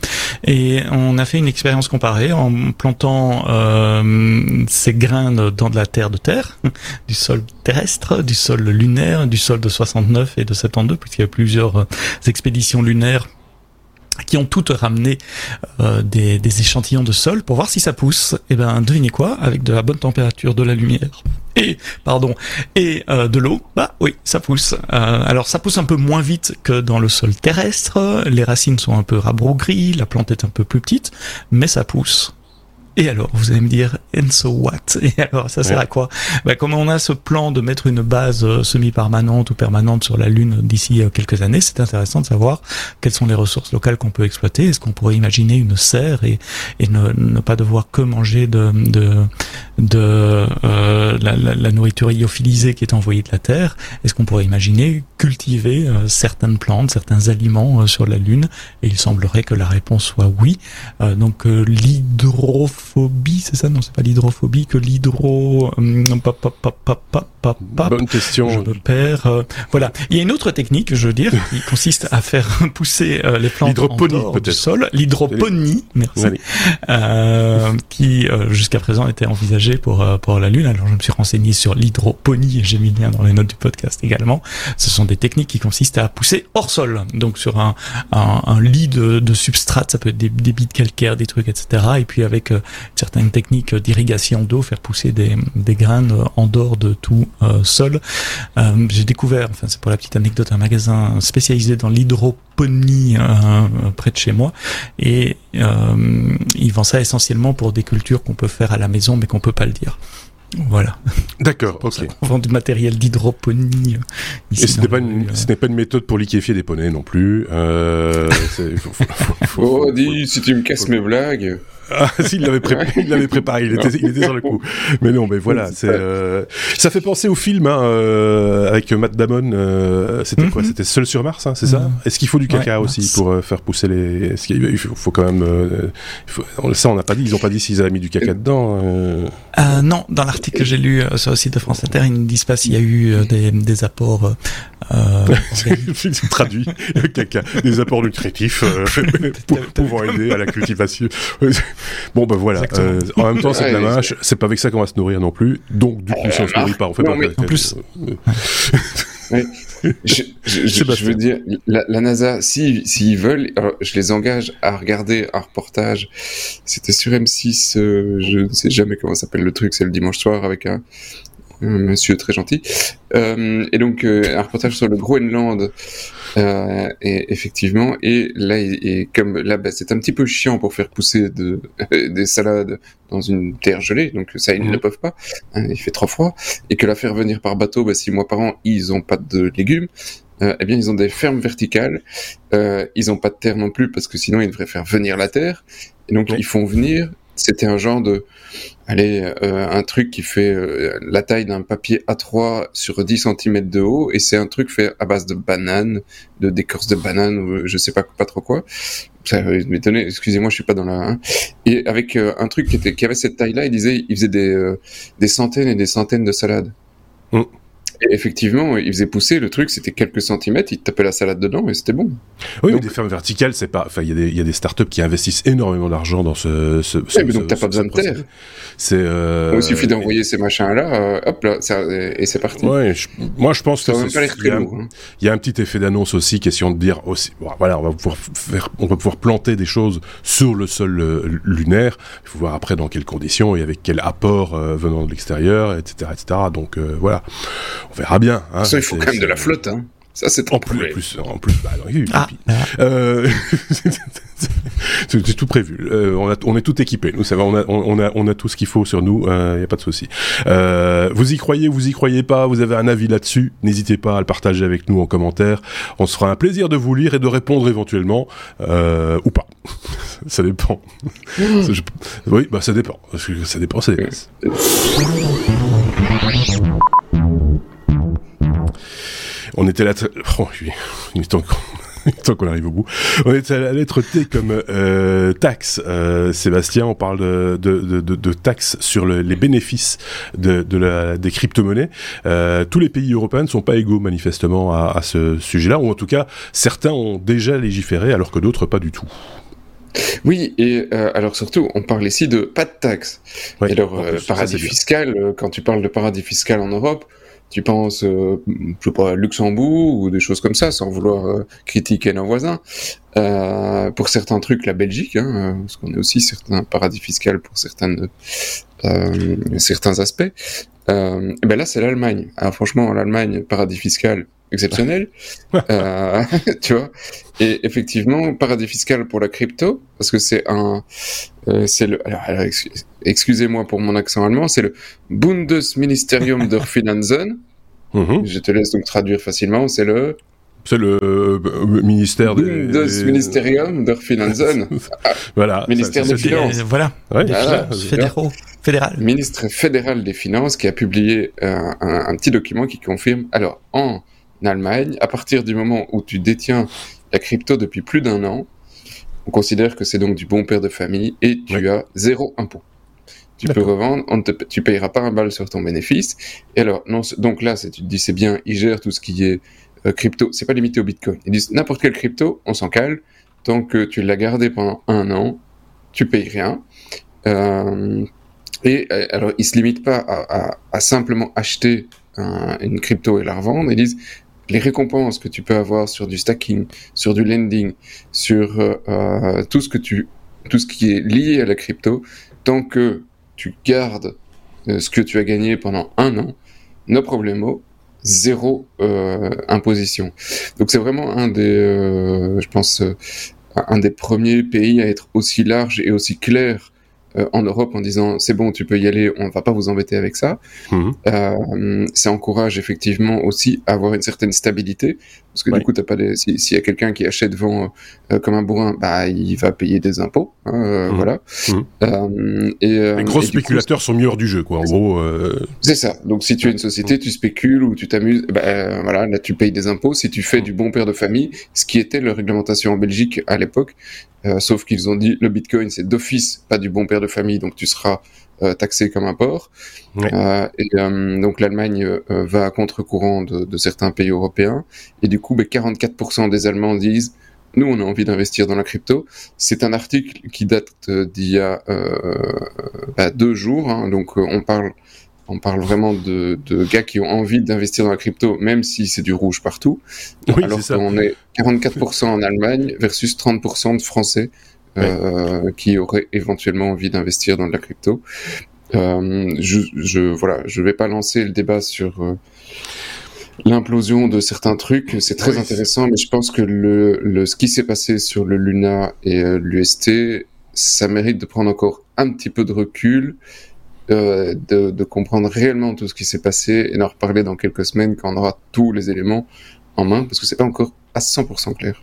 Et on a fait une expérience comparée en plantant euh, ces graines dans de la terre de terre, du sol terrestre, du sol lunaire, du sol de 69 et de 72, puisqu'il y a plusieurs expéditions lunaires qui ont toutes ramené euh, des, échantillons de sol pour voir si ça pousse. Et eh ben, devinez quoi Avec de la bonne température, de la lumière et pardon et euh, de l'eau, bah oui, ça pousse. Euh, alors ça pousse un peu moins vite que dans le sol terrestre. Les racines sont un peu rabougries, la plante est un peu plus petite, mais ça pousse. Et alors, vous allez me dire, and so what? Et alors, ça sert à quoi? Bah, Comme on a ce plan de mettre une base euh, semi-permanente ou permanente sur la Lune d'ici euh, quelques années, c'est intéressant de savoir quelles sont les ressources locales qu'on peut exploiter. Est-ce qu'on pourrait imaginer une serre et, et ne, ne, pas devoir que manger de, de, de euh, la, la, la, nourriture lyophilisée qui est envoyée de la Terre? Est-ce qu'on pourrait imaginer cultiver euh, certaines plantes, certains aliments sur la Lune? Et il semblerait que la réponse soit oui. donc l'hydrophobie l'hydrophobie, c'est ça? Non, c'est pas l'hydrophobie, que l'hydro... Hum, Bonne question. Je me perds. Euh, voilà. Il y a une autre technique, je veux dire, qui consiste à faire pousser euh, les plantes en du sol. L'hydroponie, merci. Euh, qui jusqu'à présent était envisagée pour pour la Lune. Alors je me suis renseigné sur l'hydroponie et j'ai mis le lien dans les notes du podcast également. Ce sont des techniques qui consistent à pousser hors sol, donc sur un un, un lit de, de substrat, ça peut être des, des de calcaire, des trucs, etc. Et puis avec certaines techniques d'irrigation d'eau, faire pousser des des graines en dehors de tout euh, sol. Euh, j'ai découvert, enfin c'est pour la petite anecdote, un magasin spécialisé dans l'hydroponie euh, près de chez moi et ils vendent ça essentiellement pour des cultures qu'on peut faire à la maison mais qu'on peut pas le dire. Voilà. D'accord, ok. On vend du matériel d'hydroponie. Et ce n'est pas, une, pas une méthode pour liquéfier des poneys non plus. Euh, oh, dis, si tu me casses mes blagues. Ah, s'il l'avait préparé, il l'avait préparé, il était, il était sur le coup. Mais non, mais voilà, c'est, euh, ça fait penser au film hein, euh, avec Matt Damon. Euh, c'était quoi? Mhm. C'était Seul sur Mars, hein, c'est ça? Mhm. Est-ce qu'il faut du caca aussi pour euh, faire pousser les Est-ce qu'il faut, faut, quand même euh, faut... Ça, on n'a pas dit. Ils ont pas dit s'ils avaient mis du caca dedans. non, dans l'article que j'ai lu sur le site de France Inter, ils ne disent pas s'il y a eu des, des apports euh, traduit le caca, des apports nutritifs euh, pour, pouvant aider à la cultivation. Bon ben voilà. Euh, en même temps, c'est de la mâche. C'est pas avec ça qu'on va se nourrir non plus. Donc du coup, si on se nourrit pas, on fait pas. en plus. je, je, je, veux dire, la, la NASA, s'ils si, veulent, je les engage à regarder un reportage. C'était sur M6, je ne sais jamais comment s'appelle le truc, c'est le dimanche soir avec un, monsieur très gentil. Euh, et donc euh, un reportage sur le Groenland. Euh, et effectivement, et là, et, comme là, bah, c'est un petit peu chiant pour faire pousser de, des salades dans une terre gelée, donc ça ils ne mhm. peuvent pas. Hein, il fait trop froid, et que la faire venir par bateau, bah, six mois par an, ils ont pas de légumes. Euh, eh bien, ils ont des fermes verticales. Euh, ils ont pas de terre non plus parce que sinon ils devraient faire venir la terre. Et donc ils font venir c'était un genre de, allez, euh, un truc qui fait euh, la taille d'un papier A3 sur 10 cm de haut, et c'est un truc fait à base de bananes, de d'écorce de bananes, ou je sais pas, pas trop quoi. Ça m'étonnait, excusez-moi, je suis pas dans la... Hein. Et avec euh, un truc qui, était, qui avait cette taille-là, il disait, il faisait des, des centaines et des centaines de salades. Mm effectivement, il faisait pousser le truc, c'était quelques centimètres, il tapait la salade dedans et c'était bon. Oui, mais des fermes verticales, c'est pas. Enfin, il y, y, a des startups qui investissent énormément d'argent dans ce. ce, ce mais donc t'as pas besoin de terre. C'est. Euh, il suffit d'envoyer ces machins-là, euh, hop là, ça, et c'est parti. Ouais, moi je pense que il y, a, hein. y a un petit effet d'annonce aussi, question de dire aussi, bon, voilà, on va pouvoir faire, on va pouvoir planter des choses sur le sol euh, lunaire. Il faut voir après dans quelles conditions et avec quel apport euh, venant de l'extérieur, etc., etc. Donc voilà on verra bien. Hein, ça, il faut quand même de la flotte. Hein. Ça, c'est en plus, plus, en plus, bah, oui, ah, euh, c'est tout prévu. Euh, on, a, on est tout équipé. Nous, ça va, on a, on a, on a tout ce qu'il faut sur nous. Il euh, n'y a pas de souci. Euh, vous y croyez, vous y croyez pas Vous avez un avis là-dessus N'hésitez pas à le partager avec nous en commentaire. On se fera un plaisir de vous lire et de répondre éventuellement ou pas. ça dépend. oui, bah ça dépend. Ça dépend. Ça dépend. On était là. Oh, il est encore tant qu'on arrive au bout. On est à la lettre T comme euh, taxe. Euh, Sébastien, on parle de, de, de, de taxes sur le, les bénéfices de, de la, des crypto-monnaies. Euh, tous les pays européens ne sont pas égaux manifestement à, à ce sujet-là, ou en tout cas certains ont déjà légiféré alors que d'autres pas du tout. Oui, et euh, alors surtout, on parle ici de pas de taxes. et alors, euh, paradis fiscal, euh, quand tu parles de paradis fiscal en Europe, tu penses, euh, je sais pas, Luxembourg ou des choses comme ça, sans vouloir euh, critiquer nos voisins. Euh, pour certains trucs, la Belgique, hein, parce qu'on est aussi certains paradis fiscal pour certaines, euh, certains aspects. Euh, ben là, c'est l'Allemagne. Alors franchement, l'Allemagne, paradis fiscal, exceptionnel, euh, tu vois. Et effectivement, paradis fiscal pour la crypto, parce que c'est un, euh, c'est le, alors, excusez-moi pour mon accent allemand, c'est le Bundesministerium der Finanzen. Mm Je te laisse donc traduire facilement. C'est le c'est le euh, ministère des... Bundesministerium der Finanzen. voilà. Ministère des Finances. Voilà. Ouais, voilà. Fédéraux. Fédéral. Ministre fédéral des Finances qui a publié un, un, un petit document qui confirme. Alors, en Allemagne, à partir du moment où tu détiens la crypto depuis plus d'un an, on considère que c'est donc du bon père de famille et tu as zéro impôt. Tu peux revendre, on te, tu payeras pas un bal sur ton bénéfice. Et alors, non, donc là, tu te dis, c'est bien, ils gèrent tout ce qui est euh, crypto. C'est pas limité au Bitcoin. Ils disent, n'importe quelle crypto, on s'en cale. Tant que tu l'as gardé pendant un an, tu payes rien. Euh, et euh, alors, ils se limitent pas à, à, à simplement acheter un, une crypto et la revendre. Ils disent, les récompenses que tu peux avoir sur du stacking, sur du lending, sur euh, tout ce que tu, tout ce qui est lié à la crypto, tant que tu gardes euh, ce que tu as gagné pendant un an, no problemo, zéro euh, imposition. Donc c'est vraiment un des, euh, je pense, euh, un des premiers pays à être aussi large et aussi clair euh, en Europe en disant c'est bon, tu peux y aller, on va pas vous embêter avec ça. Mmh. Euh, ça encourage effectivement aussi à avoir une certaine stabilité parce que ouais. du coup, t'as pas des... s'il si y a quelqu'un qui achète devant euh, comme un bourrin, bah il va payer des impôts, hein, mmh. voilà. Mmh. et les gros et spéculateurs coup, sont mieux hors du jeu, quoi. En gros. C'est ça. Donc si tu es une société, tu spécules ou tu t'amuses, bah voilà, là tu payes des impôts. Si tu fais du bon père de famille, ce qui était la réglementation en Belgique à l'époque, euh, sauf qu'ils ont dit le Bitcoin c'est d'office pas du bon père de famille, donc tu seras euh, taxé comme un. Ouais. Euh, et donc l'Allemagne va à contre-courant de, de, certains pays européens. Et du coup, bah, 44% des Allemands disent nous on a envie d'investir dans la crypto. C'est un article qui date d'il y a bah, deux jours, hein, donc on parle on parle vraiment de, de gars qui ont envie d'investir dans la crypto, même si c'est du rouge partout. Oui, alors qu'on est 44% en Allemagne versus 30% de Français euh, ouais. qui auraient éventuellement envie d'investir dans de la crypto. Euh, je, je, voilà, je vais pas lancer le débat sur euh, l'implosion de certains trucs. C'est très oui, intéressant, mais je pense que le, le ce qui s'est passé sur le Luna et euh, l'UST, ça mérite de prendre encore un petit peu de recul euh, de, de, comprendre réellement tout ce qui s'est passé et d'en reparler dans quelques semaines quand on aura tous les éléments en main, parce que c'est pas encore à 100% clair.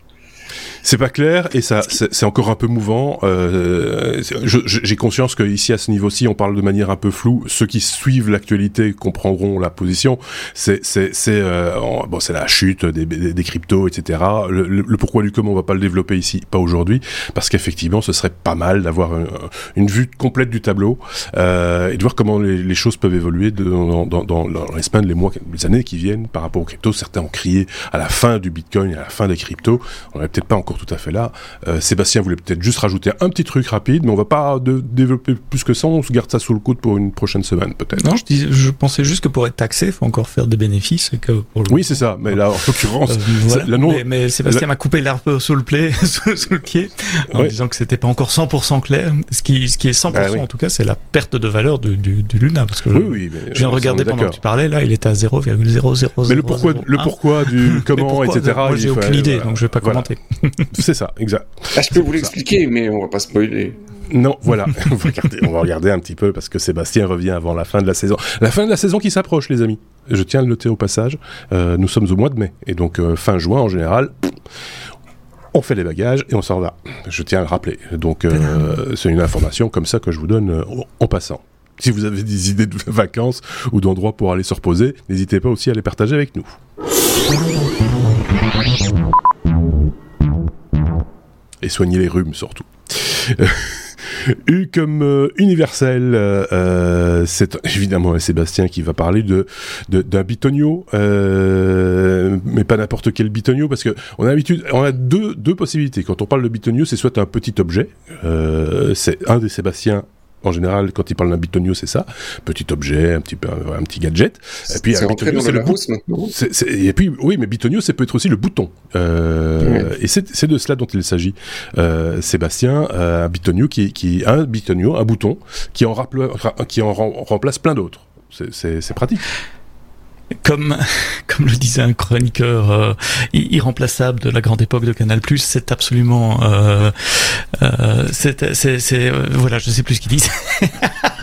C'est pas clair et ça c'est encore un peu mouvant. Euh, J'ai conscience que ici à ce niveau-ci on parle de manière un peu floue. Ceux qui suivent l'actualité comprendront la position. C'est euh, bon c'est la chute des, des, cryptos etc. Le, pourquoi du comment on va pas le développer ici, pas aujourd'hui, parce qu'effectivement ce serait pas mal d'avoir une, vue complète du tableau euh, et de voir comment les, choses peuvent évoluer dans, dans, dans, les mois, les années qui viennent par rapport aux cryptos. Certains ont crié à la fin du Bitcoin, à la fin des cryptos. On peut-être pas encore tout à fait là. Euh, Sébastien voulait peut-être juste rajouter un petit truc rapide, mais on va pas de, développer plus que ça. On se garde ça sous le coude pour une prochaine semaine, peut-être. Non, je, dis, je pensais juste que pour être taxé, il faut encore faire des bénéfices. Et que pour le... Oui, c'est ça. Mais là, en l'occurrence, euh, voilà. non... mais, mais, Sébastien m'a coupé l'arbre sous le pied, sous, sous, le pied, en ouais. disant que c'était pas encore 100% clair. Ce qui, ce qui est 100% bah, oui. en tout cas, c'est la perte de valeur du, du, du Luna, parce que oui, oui, mais je viens de regarder pendant que tu parlais. Là, il était à 0,0000. Mais le pourquoi, le pourquoi du comment, etc. Moi, j'ai aucune idée, donc je vais pas commenter. c'est ça, exact. Ah, je peux vous l'expliquer, mais on va pas spoiler. Non, voilà, on va, regarder, on va regarder un petit peu parce que Sébastien revient avant la fin de la saison. La fin de la saison qui s'approche, les amis. Je tiens à le noter au passage. Euh, nous sommes au mois de mai et donc euh, fin juin en général. On fait les bagages et on s'en va. Je tiens à le rappeler. Donc euh, c'est une information comme ça que je vous donne en passant. Si vous avez des idées de vacances ou d'endroits pour aller se reposer, n'hésitez pas aussi à les partager avec nous. Et soignez les rhumes surtout. U comme euh, universel, euh, euh, c'est évidemment Sébastien qui va parler de d'un bitonio, mais pas n'importe quel bitonio parce que on a on a deux deux possibilités. Quand on parle de bitonio, c'est soit un petit objet, c'est un des Sébastien en général, quand il parle d'un bitonio, c'est ça, petit objet, un petit un, petit gadget. Et puis un bitonio, c'est le maintenant. et puis oui, mais bitonio, ça peut être aussi le bouton. Euh, Et c'est de cela dont il s'agit. Euh, Sébastien, euh, un bitonio qui, qui un bitonio, un bouton qui en, qui en remplace plein d'autres. C'est pratique comme comme le disait un chroniqueur euh, irremplaçable de la grande époque de Canal+, c'est absolument euh, euh, c'est c'est voilà, je sais plus ce qu'il dit.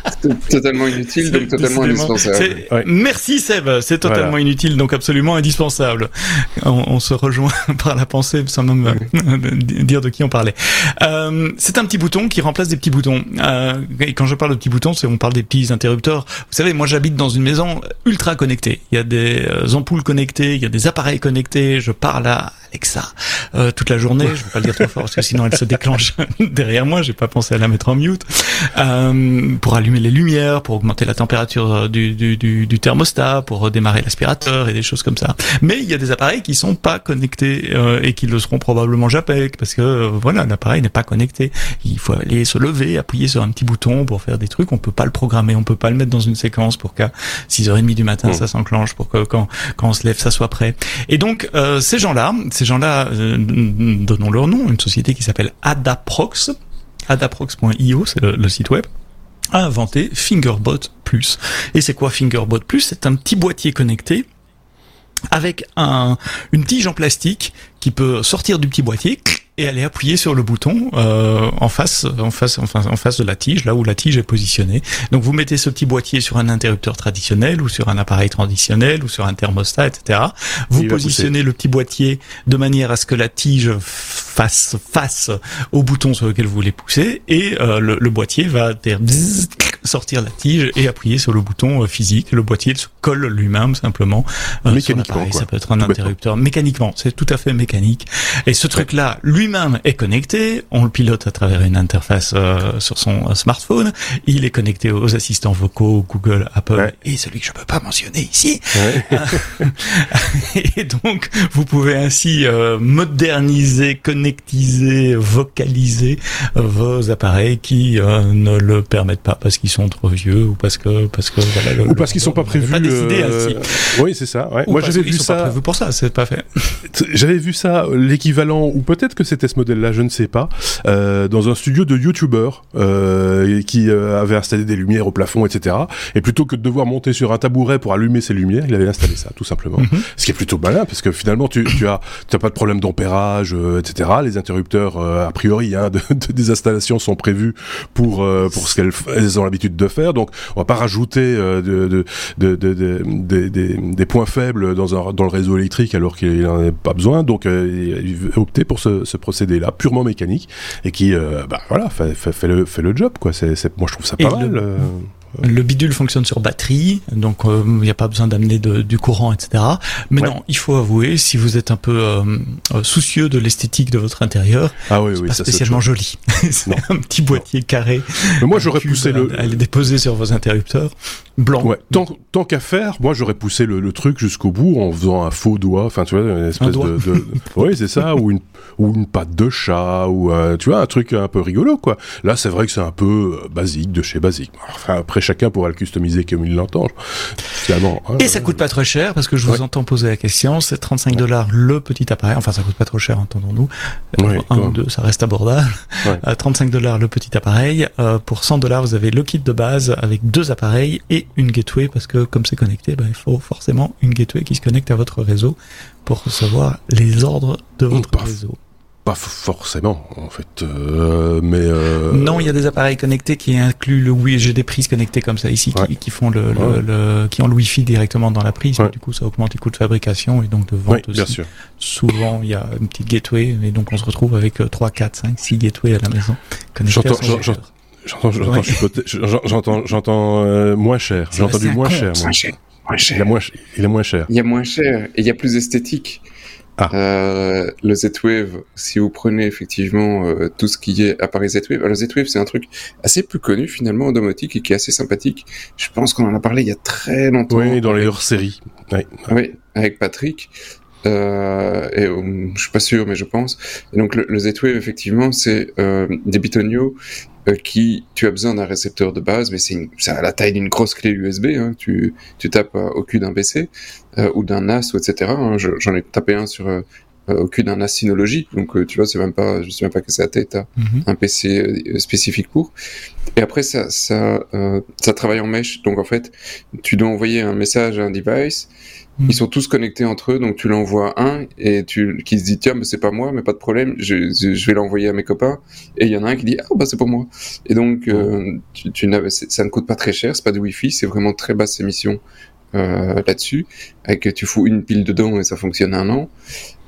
totalement inutile, donc totalement indispensable. Merci Seb, c'est totalement inutile, donc absolument indispensable. On, se rejoint par la pensée sans même dire de qui on parlait. Euh, c'est un petit bouton qui remplace des petits boutons. Euh, et quand je parle de petits boutons, c'est on parle des petits interrupteurs. Vous savez, moi j'habite dans une maison ultra connectée. Il y a des euh, ampoules connectées, il y a des appareils connectés. Je parle à Alexa euh, toute la journée. Je vais pas le dire trop fort parce que sinon elle se déclenche derrière moi. J'ai pas pensé à la mettre en mute euh, pour allumer les lumières, pour augmenter la température euh, du, du, du, du thermostat, pour redémarrer l'aspirateur et des choses comme ça. Mais il y a des appareils qui sont pas connectés euh, et qui le seront probablement jamais parce que euh, voilà l'appareil n'est pas connecté. Il faut aller se lever, appuyer sur un petit bouton pour faire des trucs. On peut pas le programmer, on peut pas le mettre dans une séquence pour qu'à 6h30 du matin mmh. ça s'enclenche, pour que quand, quand on se lève ça soit prêt. Et donc ces gens-là, ces gens-là, donnons leur nom, une société qui s'appelle Adaprox, adaprox.io, c'est le, site web a inventé Fingerbot Plus. Et c'est quoi Fingerbot Plus? C'est un petit boîtier connecté avec un, une tige en plastique qui peut sortir du petit boîtier et aller appuyer sur le bouton euh, en face, en face, enfin en face de la tige, là où la tige est positionnée. Donc vous mettez ce petit boîtier sur un interrupteur traditionnel ou sur un appareil traditionnel ou sur un thermostat, etc. Vous positionnez le petit boîtier de manière à ce que la tige fasse face au bouton sur lequel vous voulez pousser et euh, le, le, boîtier va sortir la tige et appuyer sur le bouton euh, physique. Le boîtier se colle lui-même simplement. Euh, mécaniquement, Ça peut être un interrupteur mécaniquement. C'est tout à fait mécanique. Et ce truc-là, lui-même est connecté. On le pilote à travers une interface euh, sur son smartphone. Il est connecté aux assistants vocaux, Google, Apple et celui que je peux pas mentionner ici. et donc, vous pouvez ainsi moderniser, connectiser, vocaliser vos appareils qui ne le permettent pas parce qu'ils sont trop vieux ou parce que parce que voilà, ou parce qu'ils sont pas prévus. Pas euh... Oui, c'est ça. Ouais. Moi, j'avais vu ça. Pas prévus pour ça, c'est pas fait. j'avais vu ça, l'équivalent, ou peut-être que c'était ce modèle-là, je ne sais pas, euh, dans un studio de youtubeurs euh, qui euh, avait installé des lumières au plafond, etc. Et plutôt que de devoir monter sur un tabouret pour allumer ces lumières, il avait installé ça, tout simplement. Mhm. Ce qui est plutôt malin, parce que finalement, tu, tu as, tu as pas de problème d'ampérage, euh, etc. Les interrupteurs, euh, a priori, hein, de, de, des installations sont prévus pour pour ce qu'elles ont l'habitude de faire. Donc, on va pas rajouter euh, de, de, de, des points faibles dans, un, dans le réseau électrique alors qu'il n'en a pas besoin. Donc, euh, il a opté pour ce, ce procédé-là, purement mécanique, et qui, euh, bah, voilà, fait, fait, fait, le, fait le job. Quoi. C'est, moi, je trouve ça pas mal. Le bidule fonctionne sur batterie, donc il n'y a pas besoin d'amener du courant, etc. Mais non, il faut avouer, si vous êtes un peu soucieux de l'esthétique de votre intérieur, ah oui, c'est pas spécialement joli. c'est un petit boîtier carré. Mais moi, j'aurais poussé le. Elle est déposée sur vos interrupteurs blanc. Ouais. Tant, tant qu'à faire, moi j'aurais poussé le, le truc jusqu'au bout en faisant un faux doigt, enfin tu vois, une espèce de, de... oui c'est ça, ou une ou une patte de chat, ou euh, tu vois un truc un peu rigolo quoi. Là c'est vrai que c'est un peu euh, basique de chez basique. Enfin après chacun pourra le customiser comme il l'entend. Finalement. Hein. Et ça coûte pas trop cher parce que je vous entends poser la question, c'est 35 dollars le petit appareil. Enfin ça coûte pas trop cher entendons-nous. Ouais, un ou deux ça reste abordable. Ouais. 35 dollars le petit appareil. Euh, pour 100 dollars vous avez le kit de base avec deux appareils et une gateway parce que comme c'est connecté, ben, il faut forcément une gateway qui se connecte à votre réseau pour recevoir les ordres de votre réseau. Pas forcément, en fait. Euh, mais euh... non, il y a des appareils connectés qui incluent le Wi. J'ai des prises connectées comme ça ici qui, qui, font le, le, le, qui ont le Wi-Fi directement dans la prise. Du coup, ça augmente les coûts de fabrication et donc de vente aussi. Bien sûr. Souvent, il y a une petite gateway et donc on se retrouve avec 3, 4, 5, 6 gateways à la maison. J'entends, j'entends, j'entends, j'entends, j'entends euh, moins cher. J'ai entendu moins cher, moins cher. Moins cher. Il est moins, il est moins cher. Il y a moins cher et il y a plus esthétique. Ah. Euh, le Z-Wave, si vous prenez effectivement euh, tout ce qui est appareil Z-Wave, le Z-Wave c'est un truc assez peu connu finalement en domotique et qui est assez sympathique. Je pense qu'on en a parlé il y a très longtemps. Oui, dans les hors-séries. Oui. oui, avec Patrick. Euh, et euh, je suis pas sûr, mais je pense. Et donc le, le Z-Wave effectivement c'est euh, des bitonio qui tu as besoin d'un récepteur de base, mais c'est à la taille d'une grosse clé USB. Hein, tu, tu tapes au cul d'un PC euh, ou d'un NAS ou etc. Hein, J'en ai tapé un sur euh, au cul d'un NAS Synology, donc tu vois, c'est même pas, je sais même pas que c'est à tête, hein, mm-hmm. un PC spécifique pour. Et après ça, ça, ça travaille en mesh, donc en fait, tu dois envoyer un message à un device Mm. Ils sont tous connectés entre eux, donc tu l'envoies un et tu qui se dit tiens mais c'est pas moi, mais pas de problème, je, je vais l'envoyer à mes copains. Et il y en a un qui dit ah bah c'est pour moi. Et donc euh, tu, tu ça ne coûte pas très cher, c'est pas de wifi, c'est vraiment très basse émission euh, là-dessus. Avec tu fous une pile dedans et ça fonctionne un an.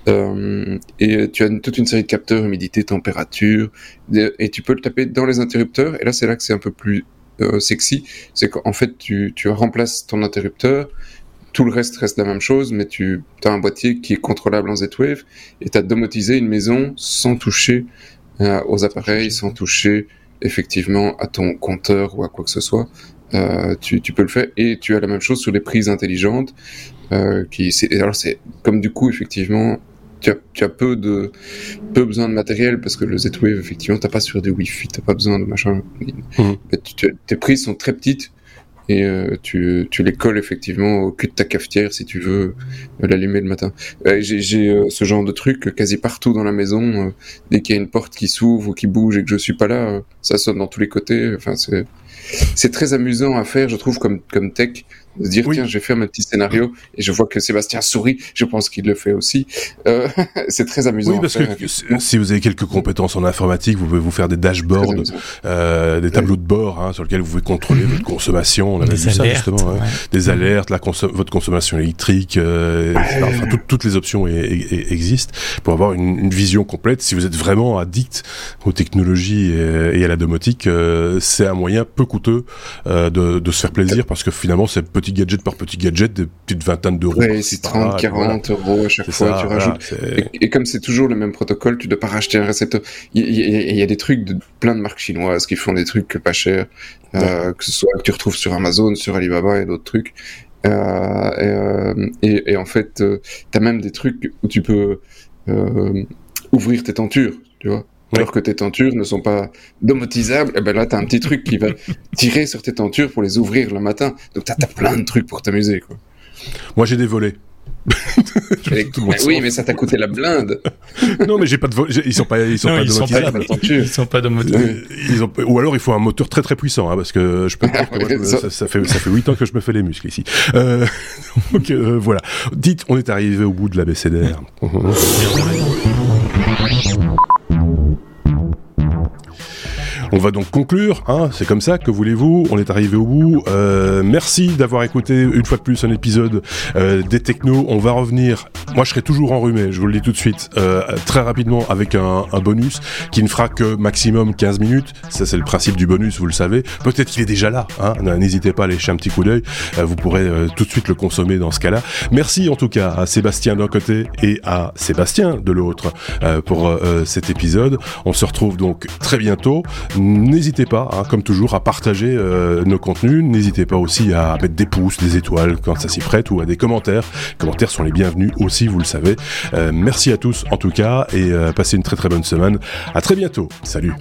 Euh, et tu as toute une série de capteurs humidité, température, et tu peux le taper dans les interrupteurs. Et là c'est là que c'est un peu plus euh, sexy, c'est qu'en fait tu, tu remplaces ton interrupteur tout le reste reste la même chose, mais tu as un boîtier qui est contrôlable en Z-Wave et tu as domotisé une maison sans toucher euh, aux appareils, sans toucher effectivement à ton compteur ou à quoi que ce soit. Euh, tu, tu, peux le faire et tu as la même chose sur les prises intelligentes. Euh, qui, alors c'est comme du coup effectivement tu as, tu as, peu de peu besoin de matériel parce que le Z-Wave effectivement t'as pas sur des Wi-Fi, t'as pas besoin de machin. Mmh. tes prises sont très petites et euh, tu, tu, les colles effectivement au cul de ta cafetière si tu veux euh, l'allumer le matin. Euh, J'ai euh, ce genre de truc quasi partout dans la maison. dès qu'il y a une porte qui s'ouvre ou qui bouge et que je suis pas là, ça sonne dans tous les côtés. Enfin, c'est c'est très amusant à faire, je trouve, comme comme tech de se dire tiens, je vais faire mon petit scénario et je vois que Sébastien sourit. Je pense qu'il le fait aussi. Euh, c'est très amusant. Oui, parce que si vous avez quelques compétences en informatique, vous pouvez vous faire des dashboards, euh, des tableaux de bord hein, sur lesquels vous pouvez contrôler votre consommation. On avait vu ça justement, hein. des alertes, la votre consommation électrique, euh, enfin toutes les options existent pour avoir une, une, vision complète. Si vous êtes vraiment addict aux technologies et, et à la domotique, euh, c'est un moyen peu coûteux euh, de, de, se faire plaisir parce que finalement c'est petit gadget par petit gadget, des petites vingtaines d'euros. Oui, c'est 30, 40 euros à chaque fois, tu rajoutes. et, comme c'est toujours le même protocole, tu dois pas racheter un récepteur. Il y, a des trucs de plein de marques chinoises qui font des trucs pas chers, euh, que ce soit que tu retrouves sur Amazon, sur Alibaba et d'autres trucs. Euh, et, euh, et, et, en fait, tu as même des trucs où tu peux ouvrir tes tentures, tu vois alors que tes tentures ne sont pas domotisables, et eh ben là, t'as un petit truc qui va tirer sur tes tentures pour les ouvrir le matin. Donc t'as as plein de trucs pour t'amuser, quoi. Moi, j'ai des volets. oui, mais ça t'a coûté la blinde. non, mais j'ai pas de volets. Ils sont pas, ils sont pas ils domotisables. Sont pas, ils sont pas domotisables. Ils ont... Ou alors il faut un moteur très très puissant, hein, parce que je peux. ça, ça, fait ça fait huit ans que je me fais les muscles ici. Euh... donc euh, voilà. Dites, on est arrivé au bout de la BCDR. On va donc conclure, hein, c'est comme ça, que voulez-vous, on est arrivé au bout. Euh, merci d'avoir écouté une fois de plus un épisode euh, des technos. On va revenir, moi je serai toujours enrhumé, je vous le dis tout de suite, euh, très rapidement avec un, bonus qui ne fera que maximum 15 minutes. Ça c'est le principe du bonus, vous le savez. Peut-être qu'il est déjà là, hein. n'hésitez pas à aller un petit coup d'œil, vous pourrez tout de suite le consommer dans ce cas-là. Merci en tout cas à Sébastien d'un côté et à Sébastien de l'autre pour cet épisode. On se retrouve donc très bientôt. N'hésitez pas, hein, comme toujours, à partager euh, nos contenus. N'hésitez pas aussi à mettre des pouces, des étoiles quand ça s'y prête ou à des commentaires. Les commentaires sont les bienvenus aussi, vous le savez. Euh, merci à tous en tout cas et euh, passez une très très bonne semaine. À très bientôt. Salut.